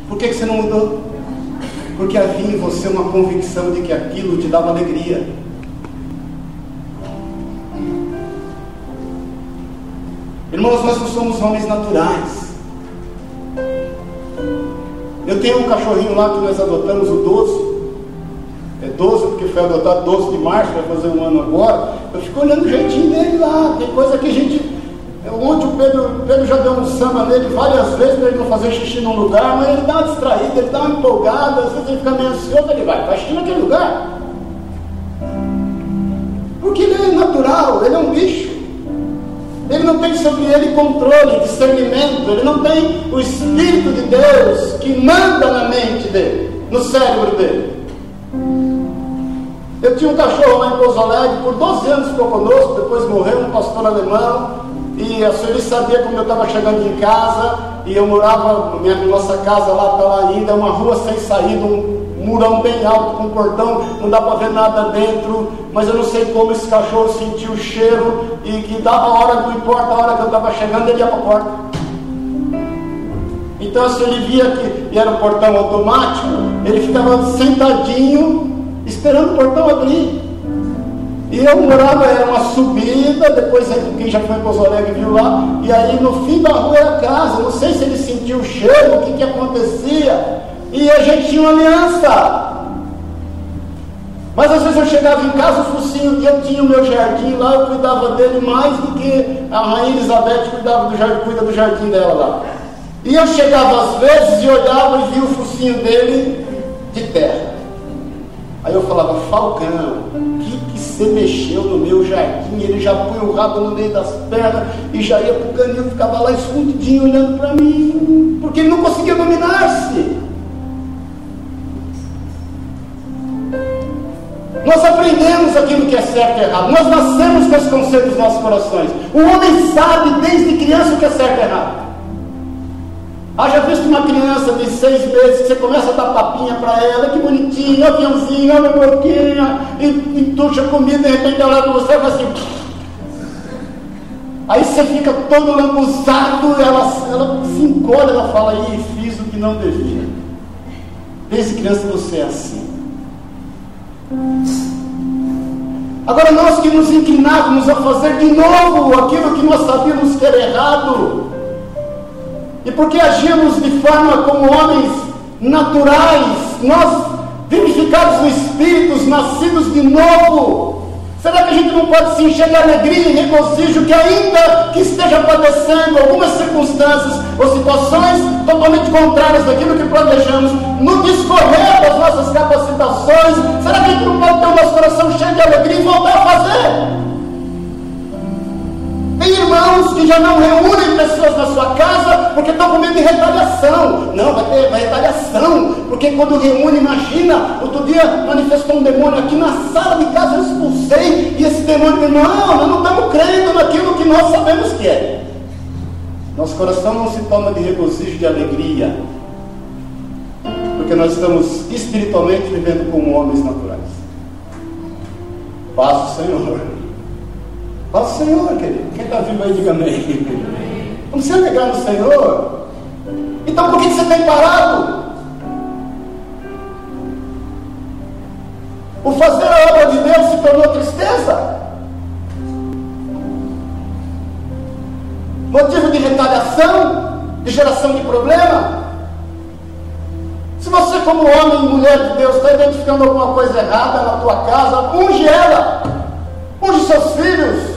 Por que, que você não mudou? Porque havia em você uma convicção de que aquilo te dava alegria. Irmãos, nós não somos homens naturais. Eu tenho um cachorrinho lá que nós adotamos, o 12. É 12 porque foi adotado 12 de março, vai fazer um ano agora. Eu fico olhando o jeitinho dele lá. Tem coisa que a gente. Ontem o Pedro, Pedro já deu um samba nele várias vezes para ele não fazer xixi num lugar, mas ele dá uma distraída, ele dá uma empolgada, às vezes ele fica meio ansioso, ele vai, faz xixi naquele lugar. Porque ele é natural, ele é um bicho. Ele não tem sobre ele controle, discernimento, ele não tem o Espírito de Deus que manda na mente dele, no cérebro dele. Eu tinha um cachorro lá em Pouso Alegre, por 12 anos ficou conosco, depois morreu, um pastor alemão, e a senhora sabia como eu estava chegando em casa, e eu morava, minha nossa casa lá lá ainda, uma rua sem saída, um murão bem alto com um portão, não dá para ver nada dentro, mas eu não sei como esse cachorro sentiu o cheiro e que dava a hora, não importa a hora que eu estava chegando, ele ia para a porta. Então se ele via que era um portão automático, ele ficava sentadinho, esperando o portão abrir. E eu morava, era uma subida, depois quem já foi para os Alegre viu lá, e aí no fim da rua era casa, não sei se ele sentiu o cheiro, o que, que acontecia, e a gente tinha uma aliança. Mas às vezes eu chegava em casa, o focinho, eu tinha o meu jardim lá, eu cuidava dele mais do que a rainha Elizabeth cuidava do jardim, cuida do jardim dela lá. E eu chegava às vezes e olhava e via o focinho dele de terra. Aí eu falava, Falcão, que que você mexeu no meu jardim? Ele já põe o rabo no meio das pernas e já ia pro canil, ficava lá escondidinho olhando para mim, porque ele não conseguia dominar-se. Nós aprendemos aquilo que é certo e errado. Nós nascemos com esse conceito nos nossos corações. O homem sabe desde criança o que é certo e errado. Haja visto uma criança de seis meses que você começa a dar papinha para ela, que bonitinho, aviãozinho, olha a boquinha, e entuxa comida, de repente ela olha para você e faz assim. Aí você fica todo lambuzado, ela, ela se encolhe, ela fala, aí fiz o que não devia. Desde criança você é assim. Agora, nós que nos inclinávamos a fazer de novo aquilo que nós sabíamos que era errado, e porque agimos de forma como homens naturais, nós vivificados no Espírito, nascidos de novo, Será que a gente não pode se encher de alegria e regozijo que ainda que esteja padecendo algumas circunstâncias ou situações totalmente contrárias daquilo que planejamos, no discorrer das nossas capacitações, será que a gente não pode ter o nosso coração cheio de alegria e voltar a fazer? Tem irmãos que já não reúnem pessoas na sua casa porque estão com medo de retaliação. Não, vai ter vai retaliação. Porque quando reúne, imagina, outro dia manifestou um demônio aqui na sala de casa, eu expulsei, e esse demônio, não, nós não estamos crendo naquilo que nós sabemos que é. Nosso coração não se toma de regozijo, de alegria, porque nós estamos espiritualmente vivendo como homens naturais. Paz o Senhor. Fala, Senhor, querido. Quem está vivo aí, diga amém. Vamos se alegrar no Senhor. Então por que você tem parado? O fazer a obra de Deus se tornou tristeza. Motivo de retaliação, de geração de problema. Se você, como homem e mulher de Deus, está identificando alguma coisa errada na tua casa, unge ela, unge seus filhos,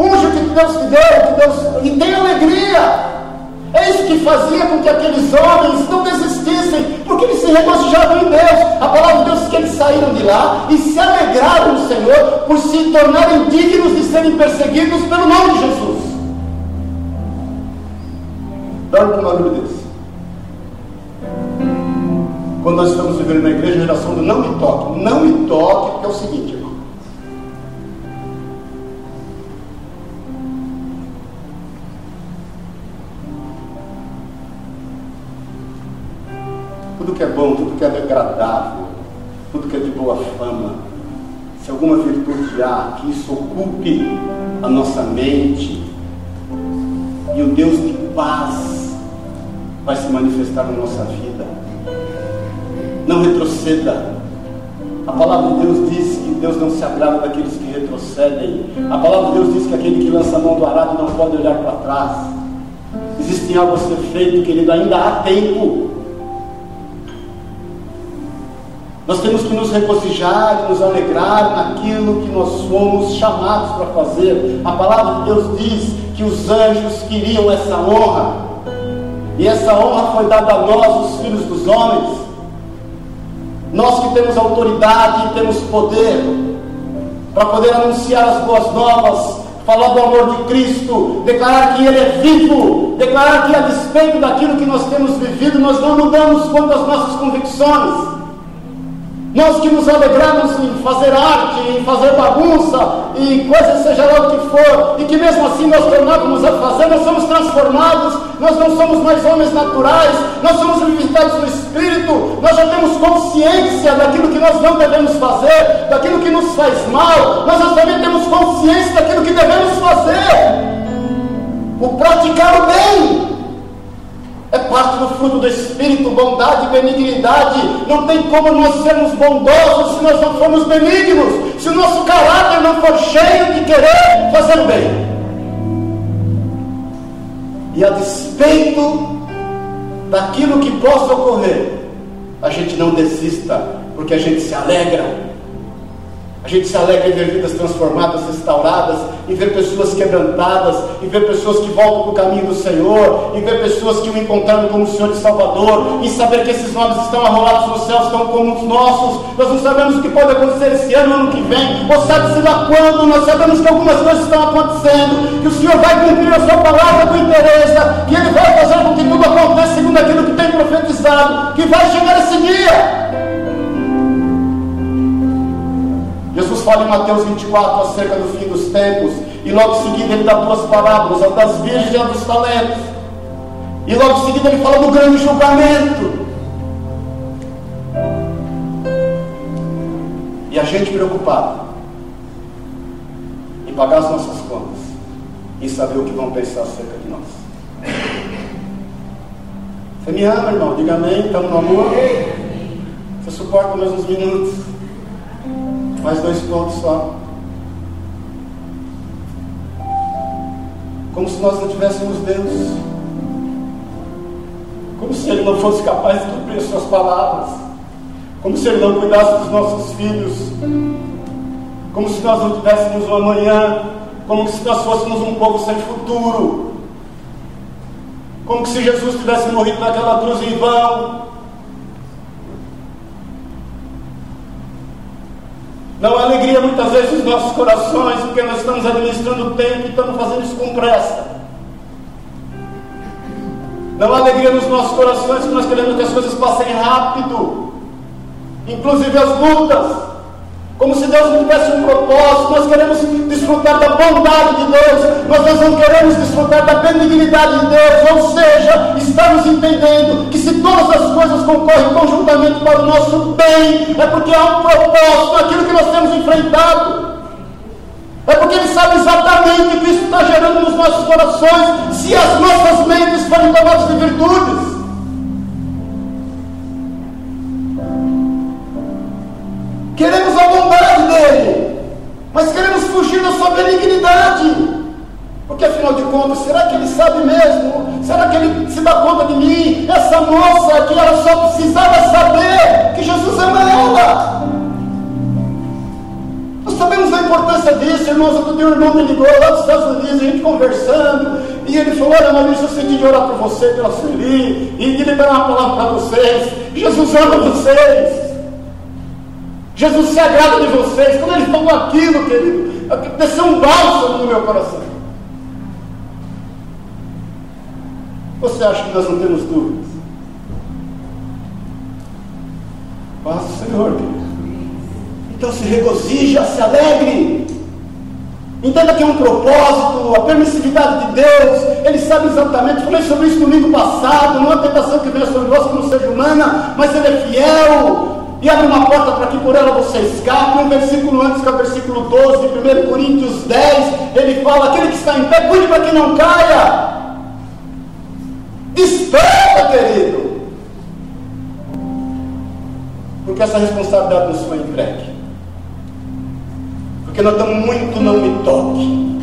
Unge o que Deus te deu, que Deus, e tem alegria. É isso que fazia com que aqueles homens não desistissem, porque eles se regozijavam em Deus. A palavra de Deus diz que eles saíram de lá e se alegraram no Senhor por se tornarem dignos de serem perseguidos pelo nome de Jesus. Dorme com um barulho desse. Quando nós estamos vivendo na igreja, a geração do não me toque, não me toque, porque é o seguinte, tudo que é bom, tudo que é agradável, tudo que é de boa fama, se alguma virtude há, que isso ocupe a nossa mente, e o Deus de paz vai se manifestar na nossa vida. Não retroceda. A palavra de Deus diz que Deus não se agrada daqueles que retrocedem. A palavra de Deus diz que aquele que lança a mão do arado não pode olhar para trás. Existe algo a ser feito, querido, ainda há tempo. Nós temos que nos regozijar e nos alegrar naquilo que nós fomos chamados para fazer. A palavra de Deus diz que os anjos queriam essa honra, e essa honra foi dada a nós, os filhos dos homens. Nós que temos autoridade e temos poder para poder anunciar as boas novas, falar do amor de Cristo, declarar que Ele é vivo, declarar que a despeito daquilo que nós temos vivido, nós não mudamos quanto às nossas convicções. Nós que nos alegramos em fazer arte, em fazer bagunça, e coisa seja lá o que for, e que mesmo assim nós tornávamos a fazer, nós somos transformados, nós não somos mais homens naturais, nós somos vivificados no Espírito, nós já temos consciência daquilo que nós não devemos fazer, daquilo que nos faz mal, nós também temos consciência daquilo que devemos fazer. O praticar o parte do fruto do Espírito, bondade e benignidade. Não tem como nós sermos bondosos se nós não formos benignos, se o nosso caráter não for cheio de querer fazer o bem. E a despeito daquilo que possa ocorrer, a gente não desista, porque a gente se alegra a gente se alegra em ver vidas transformadas, restauradas, em ver pessoas quebrantadas, em ver pessoas que voltam para o caminho do Senhor, em ver pessoas que o encontraram como o Senhor e Salvador, em saber que esses nomes estão arrolados nos céus, estão como os nossos. Nós não sabemos o que pode acontecer esse ano, ano que vem, ou sabe-se lá quando, nós sabemos que algumas coisas estão acontecendo, que o Senhor vai cumprir a sua palavra com interesse, que Ele vai fazer com que tudo aconteça segundo aquilo que tem profetizado, que vai chegar esse dia. Jesus fala em Mateus 24 acerca do fim dos tempos, e logo em seguida ele dá duas parábolas, a das virgens e a dos talentos. E logo em seguida ele fala do grande julgamento. E a gente preocupado em pagar as nossas contas, em saber o que vão pensar acerca de nós. Você me ama, irmão? Diga amém, estamos no amor. Você suporta mais uns minutos. Mais dois pontos só. Como se nós não tivéssemos Deus. Como se Ele não fosse capaz de cumprir as suas palavras. Como se Ele não cuidasse dos nossos filhos. Como se nós não tivéssemos um amanhã. Como se nós fôssemos um povo sem futuro. Como se Jesus tivesse morrido naquela cruz em vão. Não há alegria muitas vezes nos nossos corações, porque nós estamos administrando o tempo e estamos fazendo isso com pressa. Não há alegria nos nossos corações, porque nós queremos que as coisas passem rápido, inclusive as lutas como se Deus não tivesse um propósito. Nós queremos desfrutar da bondade de Deus, mas nós não queremos desfrutar da benignidade de Deus. Ou seja, estamos entendendo que se todas as coisas concorrem conjuntamente para o nosso bem, é porque há um propósito naquilo que nós temos enfrentado. É porque Ele sabe exatamente o que isso está gerando nos nossos corações, se as nossas mentes forem tomadas de virtudes. Queremos a bondade dele, mas queremos fugir da sua benignidade. Porque afinal de contas, será que ele sabe mesmo? Será que ele se dá conta de mim? Essa moça que ela só precisava saber que Jesus ama ela. Nós sabemos a importância disso, irmãos. Outro dia um irmão me ligou lá dos Estados Unidos, a gente conversando, e ele falou: Olha, Maurício, eu senti de orar por você, pela Sueli, e de liberar uma palavra para vocês. Jesus ama vocês. Jesus se agrada de vocês. Quando ele falou aquilo, querido, desceu um bálsamo no meu coração. Você acha que nós não temos dúvidas? Paz do Senhor. Então se regozija, se alegre. Entenda que é um propósito, a permissividade de Deus, Ele sabe exatamente. Falei sobre isso domingo passado. Não é tentação que venha sobre nós que não seja humana, mas Ele é fiel. E abre uma porta para que por ela você escape. Um versículo antes, que é o versículo 12 de 1 Coríntios 10, ele fala: aquele que está em pé, cuide para que não caia. Desperta, querido. Porque essa responsabilidade nos foi entregue. Porque nós estamos muito não me toque.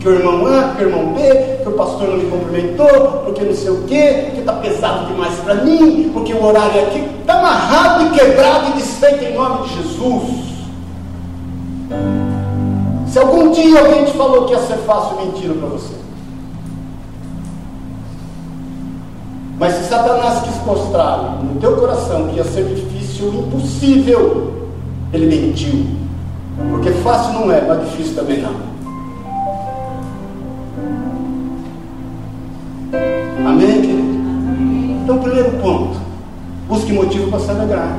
Porque o irmão A, porque o irmão B, porque o pastor não me cumprimentou, porque não sei o quê, porque está pesado demais para mim, porque o horário aqui está amarrado e quebrado e desfeito em nome de Jesus. Se algum dia alguém te falou que ia ser fácil, mentira para você. Mas se Satanás quis mostrar no teu coração que ia ser difícil, impossível, ele mentiu. Porque fácil não é, mas difícil também não. Busque motivo para se alegrar.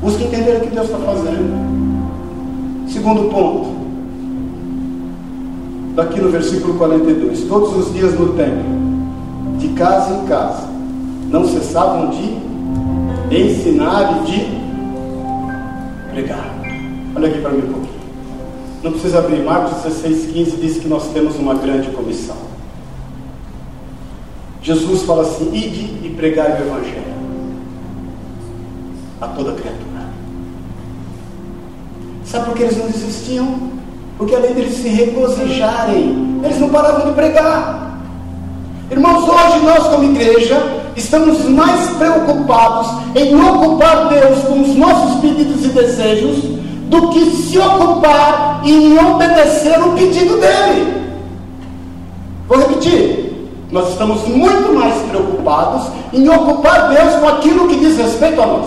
Busque entender o que Deus está fazendo. Segundo ponto, daqui no versículo 42: Todos os dias no templo de casa em casa, não cessavam de ensinar e de pregar. Olha aqui para mim um pouquinho. Não precisa abrir, Marcos 16,15 diz que nós temos uma grande comissão. Jesus fala assim: ide e pregai o Evangelho a toda criatura. Sabe por que eles não desistiam? Porque além deles se regozijarem, eles não paravam de pregar. Irmãos, hoje nós, como igreja, estamos mais preocupados em ocupar Deus com os nossos pedidos e desejos do que se ocupar em obedecer o pedido dele. Vou repetir. Nós estamos muito mais preocupados em ocupar Deus com aquilo que diz respeito a nós,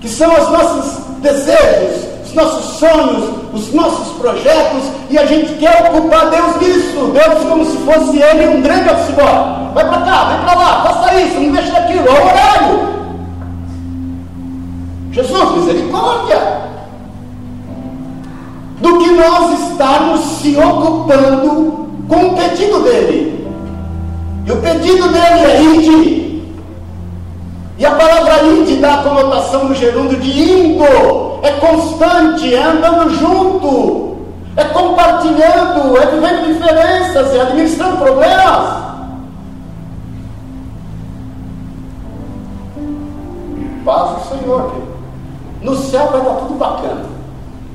que são os nossos desejos, os nossos sonhos, os nossos projetos, e a gente quer ocupar Deus nisso. Deus como se fosse Ele um grande office Vai para cá, vai para lá, faça isso, não deixa aquilo, é o horário. Jesus, misericórdia! Do que nós estarmos se ocupando com o pedido dele. E o pedido dele é ide. E a palavra ide dá a conotação no gerúndio de indo é constante, é andando junto, é compartilhando, é vivendo diferenças, é administrando problemas. Paz do Senhor, querido. No céu vai estar tudo bacana.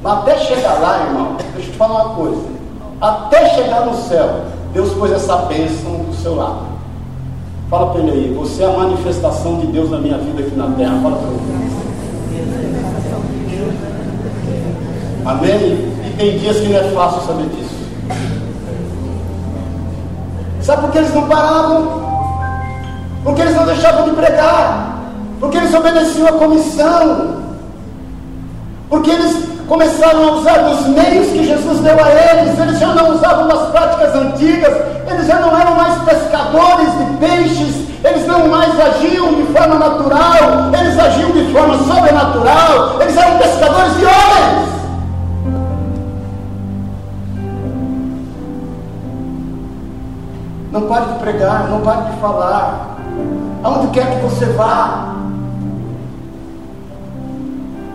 Mas até chegar lá, irmão, deixa eu te falar uma coisa. Até chegar no céu, Deus pôs essa bênção do seu lado. Fala para ele aí, você é a manifestação de Deus na minha vida aqui na terra. Fala para ele. Amém? E tem dias que não é fácil saber disso. Sabe por que eles não paravam? Porque eles não deixavam de pregar. Porque eles obedeciam a comissão. Porque eles começaram a usar dos meios que Jesus deu a eles. Eles já não usavam das práticas antigas. Eles já não eram mais pescadores de peixes. Eles não mais agiam de forma natural. Eles agiam de forma sobrenatural. Eles eram pescadores de homens. Não pare de pregar, não pare de falar. Aonde quer que você vá.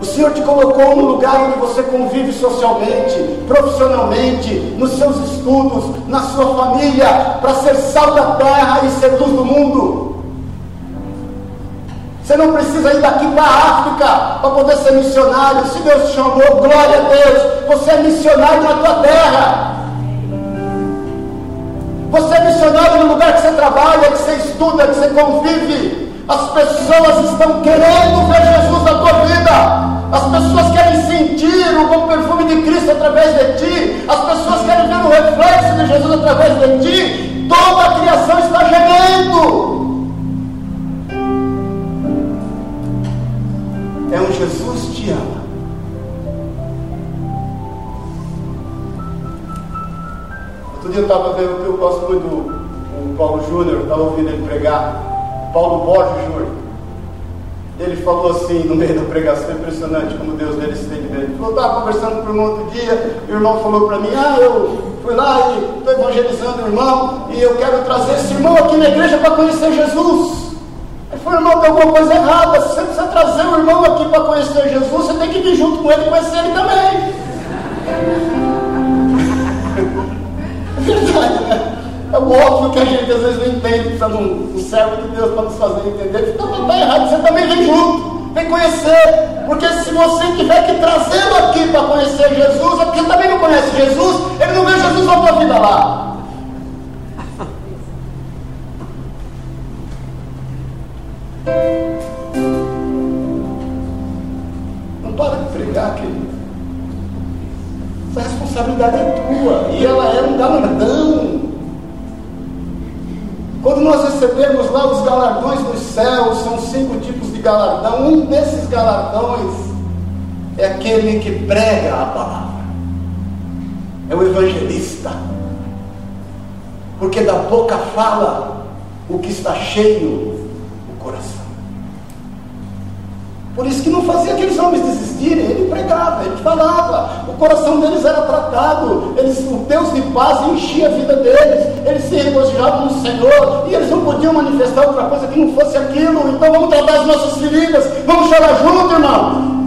O Senhor te colocou no lugar onde você convive socialmente, profissionalmente, nos seus estudos, na sua família, para ser sal da terra e ser luz do mundo. Você não precisa ir daqui para a África para poder ser missionário. Se Deus te chamou, glória a Deus. Você é missionário na tua terra. Você é missionário no lugar que você trabalha, que você estuda, que você convive. As pessoas estão querendo ver Jesus na tua vida. As pessoas querem sentir o bom perfume de Cristo através de ti. As pessoas querem ver o reflexo de Jesus através de ti. Toda a criação está gemendo. É um Jesus te ama. Outro dia eu estava vendo, eu gosto muito do Paulo Júnior, estava ouvindo ele pregar, Paulo Borges Júnior. Ele falou assim no meio da pregação, impressionante como Deus dele esteve dentro. Ele falou, estava conversando por um outro dia, e o irmão falou para mim, ah, eu fui lá e estou evangelizando o irmão, e eu quero trazer esse irmão aqui na igreja para conhecer Jesus. Aí foi, irmão, tem alguma coisa errada. Se você precisa trazer o irmão aqui para conhecer Jesus, você tem que vir junto com ele e conhecer ele também. É verdade, É óbvio que a gente às vezes não entende, precisa de um, servo de Deus para nos fazer entender. Então não está errado, você também vem junto. Vem conhecer, porque se você tiver que trazê-lo aqui para conhecer Jesus, é porque também não conhece Jesus, ele não vê Jesus na tua vida lá. Não para de pregar, querido. Essa responsabilidade é tua. E ela Nós recebemos lá os galardões dos céus, são cinco tipos de galardão. Um desses galardões é aquele que prega a palavra. É o evangelista. Porque da boca fala o que está cheio o coração. Por isso que não fazia aqueles homens desistirem, ele pregava, ele falava, o coração deles era tratado, eles, o Deus de paz enchia a vida deles, eles se regozijavam no Senhor, e eles não podiam manifestar outra coisa que não fosse aquilo, então vamos tratar as nossas feridas, vamos chorar junto, irmão.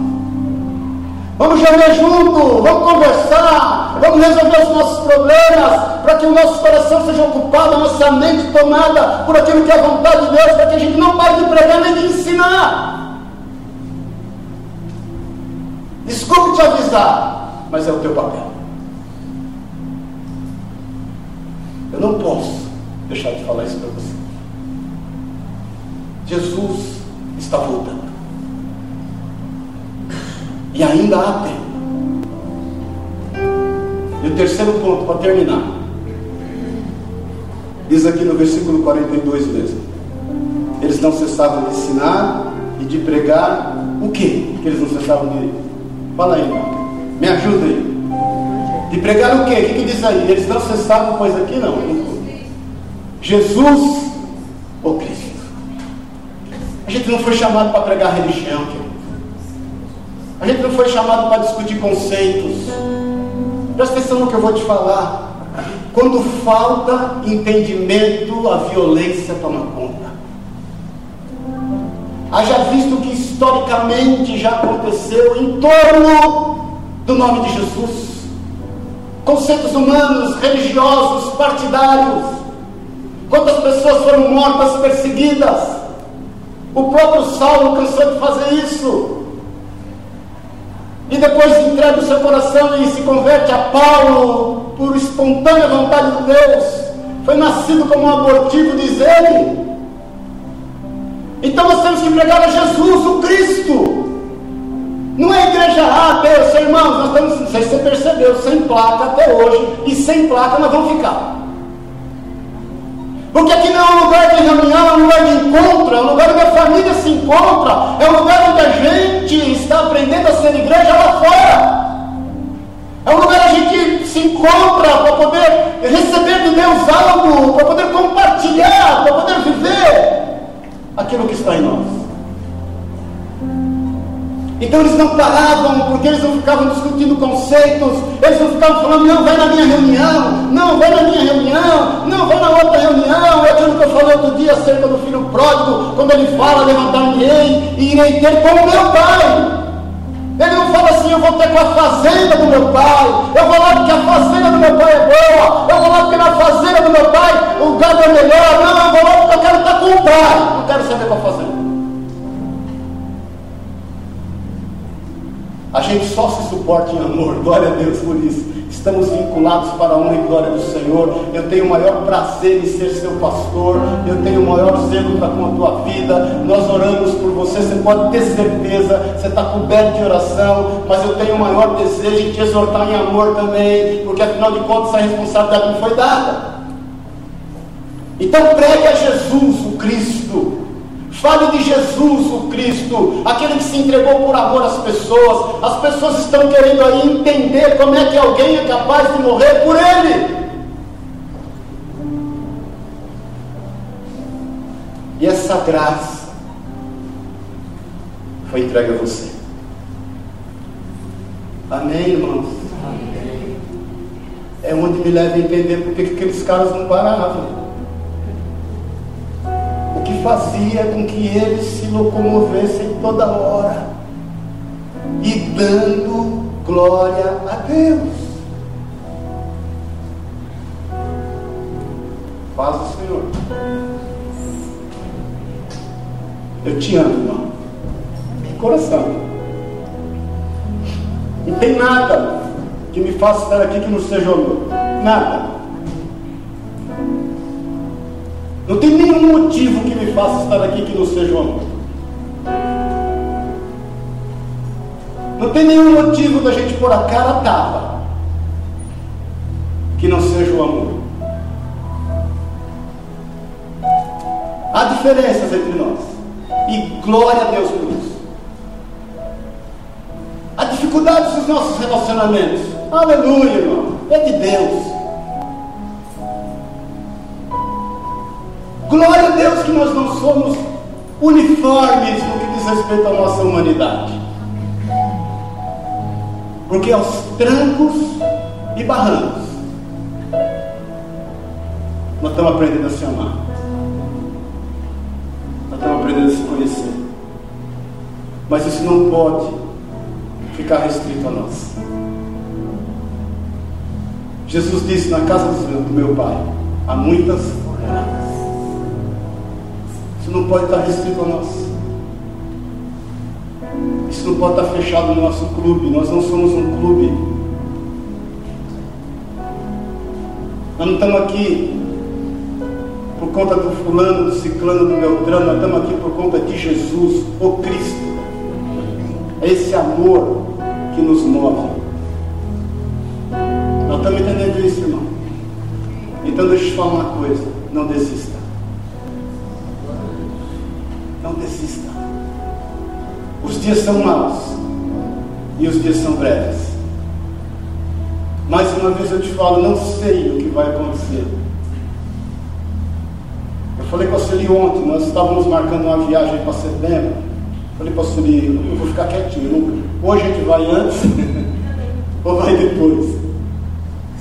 Vamos gemer junto, vamos conversar, vamos resolver os nossos problemas, para que o nosso coração seja ocupado, a nossa mente tomada por aquilo que é a vontade de Deus, para que a gente não pare de pregar nem de ensinar. Desculpe te avisar, mas é o teu papel. Eu não posso deixar de falar isso para você. Jesus está voltando. E ainda há tempo. E o terceiro ponto, para terminar. Diz aqui no versículo 42 mesmo. Eles não cessavam de ensinar e de pregar o quê? Que eles não cessavam de Fala aí. Me ajuda aí. De pregar o quê? O que, que diz aí? Eles não cessaram coisa aqui, não. Jesus ou Cristo? A gente não foi chamado para pregar religião. A gente não foi chamado para discutir conceitos. Presta atenção no que eu vou te falar. Quando falta entendimento, a violência toma conta. Haja visto que historicamente já aconteceu em torno do nome de Jesus. Conceitos humanos, religiosos, partidários. Quantas pessoas foram mortas, perseguidas? O próprio Saulo cansou de fazer isso. E depois entrega o seu coração e se converte a Paulo por espontânea vontade de Deus. Foi nascido como um abortivo, diz ele. Então nós temos que pregar a Jesus, o Cristo. Não é igreja A, B, seu irmão, nós estamos, não sei se você percebeu, sem placa até hoje, e sem placa nós vamos ficar. Porque aqui não é um lugar de reunião, é um lugar de encontro, é um lugar onde a família se encontra, é um lugar onde a gente está aprendendo a ser igreja lá fora. É um lugar onde a gente se encontra para poder receber de Deus algo, para poder compartilhar, para poder viver aquilo que está em nós. Então eles não paravam, porque eles não ficavam discutindo conceitos, eles não ficavam falando, não, vai na minha reunião, não, vai na minha reunião, não, vai na outra reunião. É aquilo que eu falei outro dia acerca do filho pródigo, quando ele fala, levantar-me-ei e irei ter como meu pai. Ele não fala assim, eu vou ter com a fazenda do meu pai, eu vou lá porque a fazenda do meu pai é boa, eu vou lá porque na fazenda do meu pai o gado é melhor, não, eu vou lá porque eu quero estar com o pai, não quero saber com a fazenda. A gente só se suporta em amor, glória a Deus por isso estamos vinculados para a honra e glória do Senhor. Eu tenho o maior prazer em ser seu pastor, eu tenho o maior zelo para com a tua vida. Nós oramos por você, você pode ter certeza, você está coberto de oração, mas eu tenho o maior desejo de te exortar em amor também, porque afinal de contas a responsabilidade me foi dada. Então pregue a Jesus, o Cristo. Fale de Jesus, o Cristo, aquele que se entregou por amor às pessoas. As pessoas estão querendo aí entender como é que alguém é capaz de morrer por Ele. E essa graça foi entregue a você. Amém, irmãos? Amém. é onde me leva a entender porque que aqueles caras não paravam. O que fazia com que eles se locomovessem toda hora e dando glória a Deus. Paz do Senhor. Eu te amo, irmão. De coração. Não tem nada que me faça estar aqui que não seja amor. Nada. Não tem nenhum motivo que me faça estar aqui que não seja o amor. Não tem nenhum motivo da gente pôr a cara a tapa que não seja o amor. Há diferenças entre nós. E glória a Deus por isso. Há dificuldades nos nossos relacionamentos. Aleluia, irmão. É de Deus. Glória a Deus que nós não somos uniformes no que diz respeito à nossa humanidade. Porque aos trancos e barrancos nós estamos aprendendo a se amar estão aprendendo a se conhecer. Mas isso não pode ficar restrito a nós. Jesus disse: Na casa do meu pai há muitas não pode estar restrito a nós. Isso não pode estar fechado no nosso clube. Nós não somos um clube. Nós não estamos aqui por conta do fulano, do ciclano, do beltrano, nós estamos aqui por conta de Jesus, o Cristo. É esse amor que nos move. Nós estamos entendendo isso, irmão. Então deixa eu te falar uma coisa, não desista. Desista. Os dias são maus e os dias são breves. Mais uma vez eu te falo, não sei o que vai acontecer. Eu falei com a Sueli ontem, nós estávamos marcando uma viagem para setembro. Falei para a Sueli, eu vou ficar quietinho. Hoje a gente vai antes ou vai depois?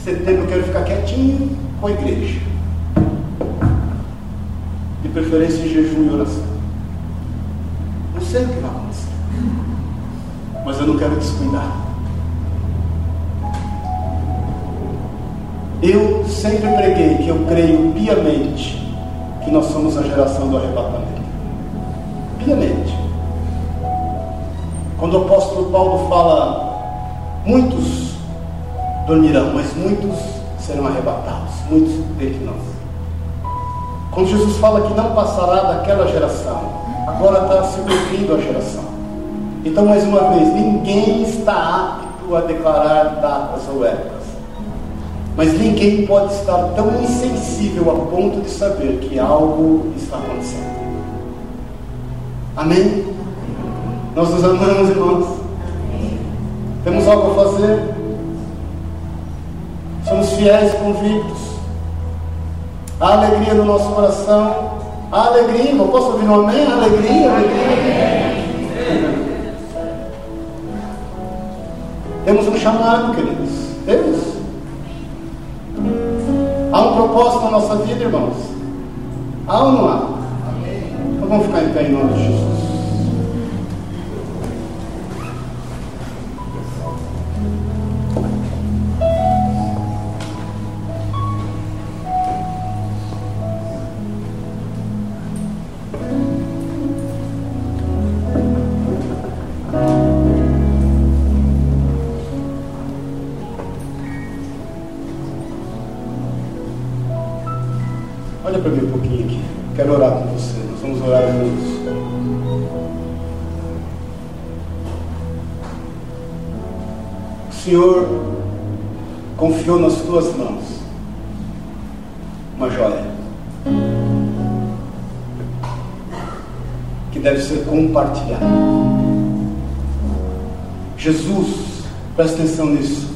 Setembro eu quero ficar quietinho com a igreja. De preferência em jejum e oração. Sei o que vai acontecer. Mas eu não quero descuidar. Eu sempre preguei que eu creio piamente que nós somos a geração do arrebatamento. Piamente. Quando o apóstolo Paulo fala, muitos dormirão, mas muitos serão arrebatados, muitos dentre nós. Quando Jesus fala que não passará daquela geração, agora está se cumprindo a geração. Então, mais uma vez, ninguém está apto a declarar datas ou épocas. Mas ninguém pode estar tão insensível a ponto de saber que algo está acontecendo. Amém? Nós nos amamos, irmãos. Temos algo a fazer. Somos fiéis convictos. Há alegria no nosso coração. Há alegria, eu posso ouvir um amém? Alegria, alegria. Temos um chamado, queridos. Temos. Há um propósito na nossa vida, irmãos? Há ou não há? Então vamos ficar em pé em nome de Jesus. Senhor confiou nas tuas mãos uma joia que deve ser compartilhada. Jesus, presta atenção nisso.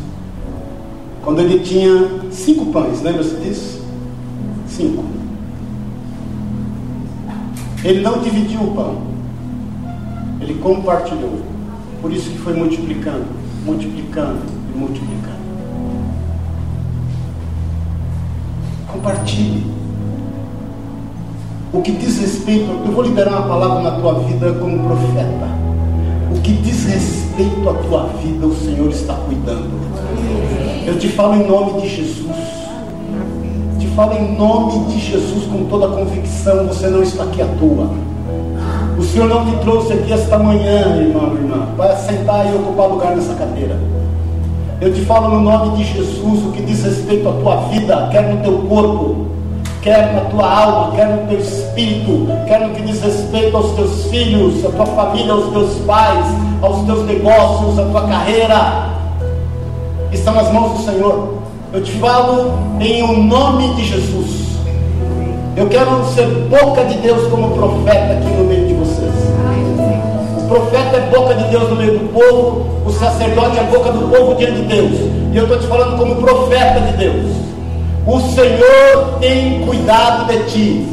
Quando ele tinha cinco pães, lembra-se disso? Cinco. Ele não dividiu o pão, ele compartilhou. Por isso que foi multiplicando multiplicando e multiplicando. Compartilhe. O que diz respeito, eu vou liberar uma palavra na tua vida como profeta. O que diz respeito à tua vida, o Senhor está cuidando. Eu te falo em nome de Jesus. Falo em nome de Jesus com toda a convicção. Você não está aqui à toa. O Senhor não te trouxe aqui esta manhã, irmão, irmã, para sentar e ocupar lugar nessa cadeira. Eu te falo no nome de Jesus o que diz respeito à tua vida, quer no teu corpo, quer na tua alma, quer no teu espírito, quer no que diz respeito aos teus filhos, à tua família, aos teus pais, aos teus negócios, à tua carreira. Estão nas mãos do Senhor. Eu te falo em o nome de Jesus. Eu quero ser boca de Deus como profeta aqui no meio de vocês profeta é boca de Deus no meio do povo, o sacerdote é boca do povo diante de Deus. E eu estou te falando como profeta de Deus. O Senhor tem cuidado de ti.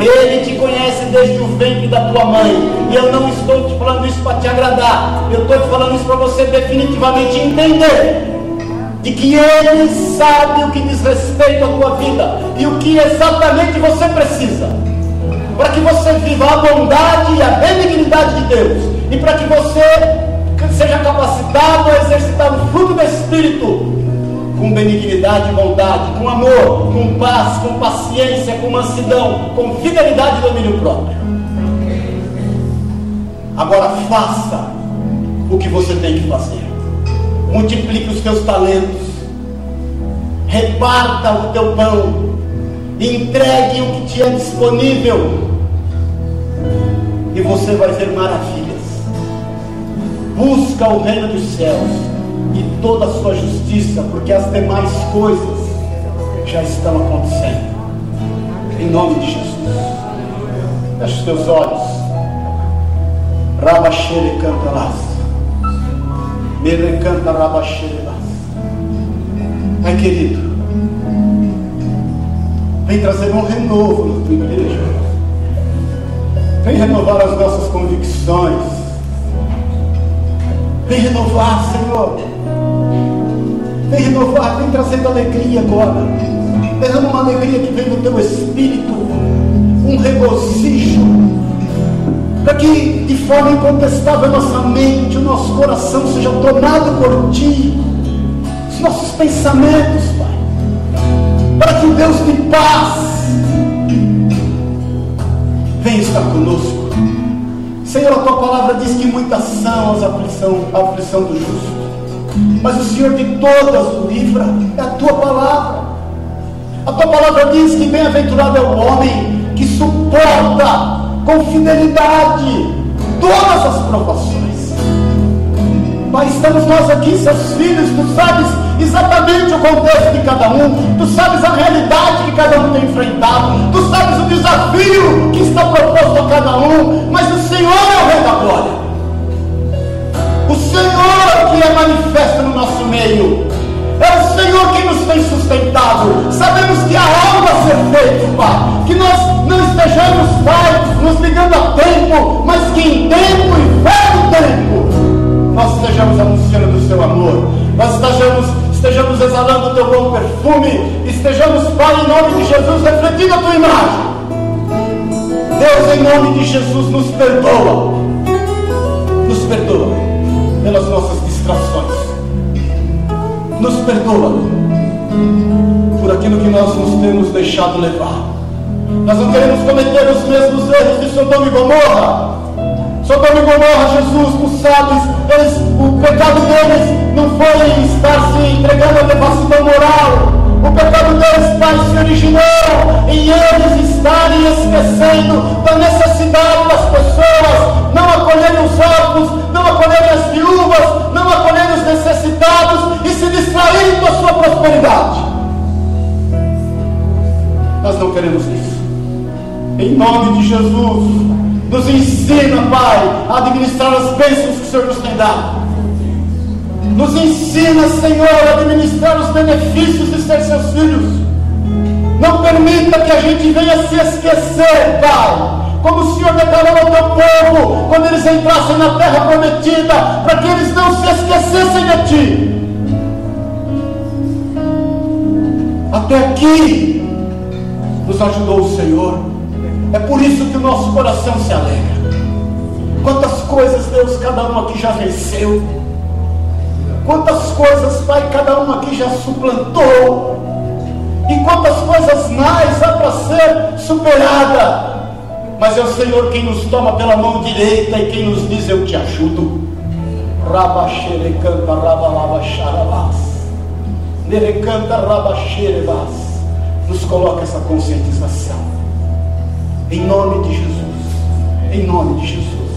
Ele te conhece desde o ventre da tua mãe. E eu não estou te falando isso para te agradar. Eu estou te falando isso para você definitivamente entender. De que Ele sabe o que diz respeito à tua vida. E o que exatamente você precisa para que você viva a bondade e a benignidade de Deus, e para que você seja capacitado a exercitar o fruto do Espírito com benignidade e bondade, com amor, com paz, com paciência, com mansidão, com fidelidade e domínio próprio. Agora faça o que você tem que fazer. Multiplique os teus talentos. Reparta o teu pão entregue o que te é disponível e você vai ver maravilhas. Busca o reino dos céus e toda a sua justiça, porque as demais coisas já estão acontecendo. Em nome de Jesus. Feche os teus olhos. Rabaxere canta las. Pai querido, vem trazer um renovo na tua igreja. Vem renovar as nossas convicções. Vem renovar, Senhor. Vem renovar, vem trazendo alegria agora. Derrama uma alegria que vem do teu espírito, um regozijo, para que de forma incontestável nossa mente, o nosso coração seja tomado por ti, os nossos pensamentos, para que o Deus de paz venha estar conosco. Senhor, a tua palavra diz que muitas são as aflição, a aflição do justo, mas o Senhor de todas o livra, é a tua palavra. A tua palavra diz que bem-aventurado é o homem que suporta com fidelidade todas as provações. Pai, estamos nós aqui, seus filhos, tu sabes exatamente o contexto de cada um, tu sabes a realidade que cada um tem enfrentado, tu sabes o desafio que está proposto a cada um, mas o Senhor é o Rei da Glória. O Senhor que é manifesto no nosso meio. É o Senhor que nos tem sustentado. Sabemos que há algo a ser feito, Pai. Que nós não estejamos, Pai, nos ligando a tempo, mas que em tempo e velho tempo nós estejamos anunciando do seu amor. Nós estejamos estejamos exalando o teu bom perfume, estejamos, Pai, em nome de Jesus, refletindo a tua imagem. Deus, em nome de Jesus, nos perdoa, nos perdoa pelas nossas distrações, nos perdoa por aquilo que nós nos temos deixado levar. Nós não queremos cometer os mesmos erros de Sodoma e Gomorra. Sodoma e Gomorra, Jesus, tu sabes, eles, o pecado deles não foi estar se entregando à devassidão moral. O pecado deles, Pai, se originou em eles estarem esquecendo da necessidade das pessoas, não acolherem os órfãos, não acolherem as viúvas, não acolherem os necessitados e se distraírem com a sua prosperidade. Nós não queremos isso. Em nome de Jesus, nos ensina, Pai, a administrar as bênçãos que o Senhor nos tem dado. Nos ensina, Senhor, a administrar os benefícios de ser seus filhos. Não permita que a gente venha se esquecer, Pai. Como o Senhor declarou ao teu povo quando eles entrassem na terra prometida, para que eles não se esquecessem de ti. Até aqui, nos ajudou o Senhor. É por isso que o nosso coração se alegra. Quantas coisas, Deus, cada um aqui já venceu. Quantas coisas, Pai, cada um aqui já suplantou. E quantas coisas mais há para ser superada. Mas é o Senhor quem nos toma pela mão direita e quem nos diz: Eu te ajudo. Rabaxerecanta, rabalabacharabás. Nerecanta, rabaxerebás. Nos coloca essa conscientização. Em nome de Jesus. Em nome de Jesus.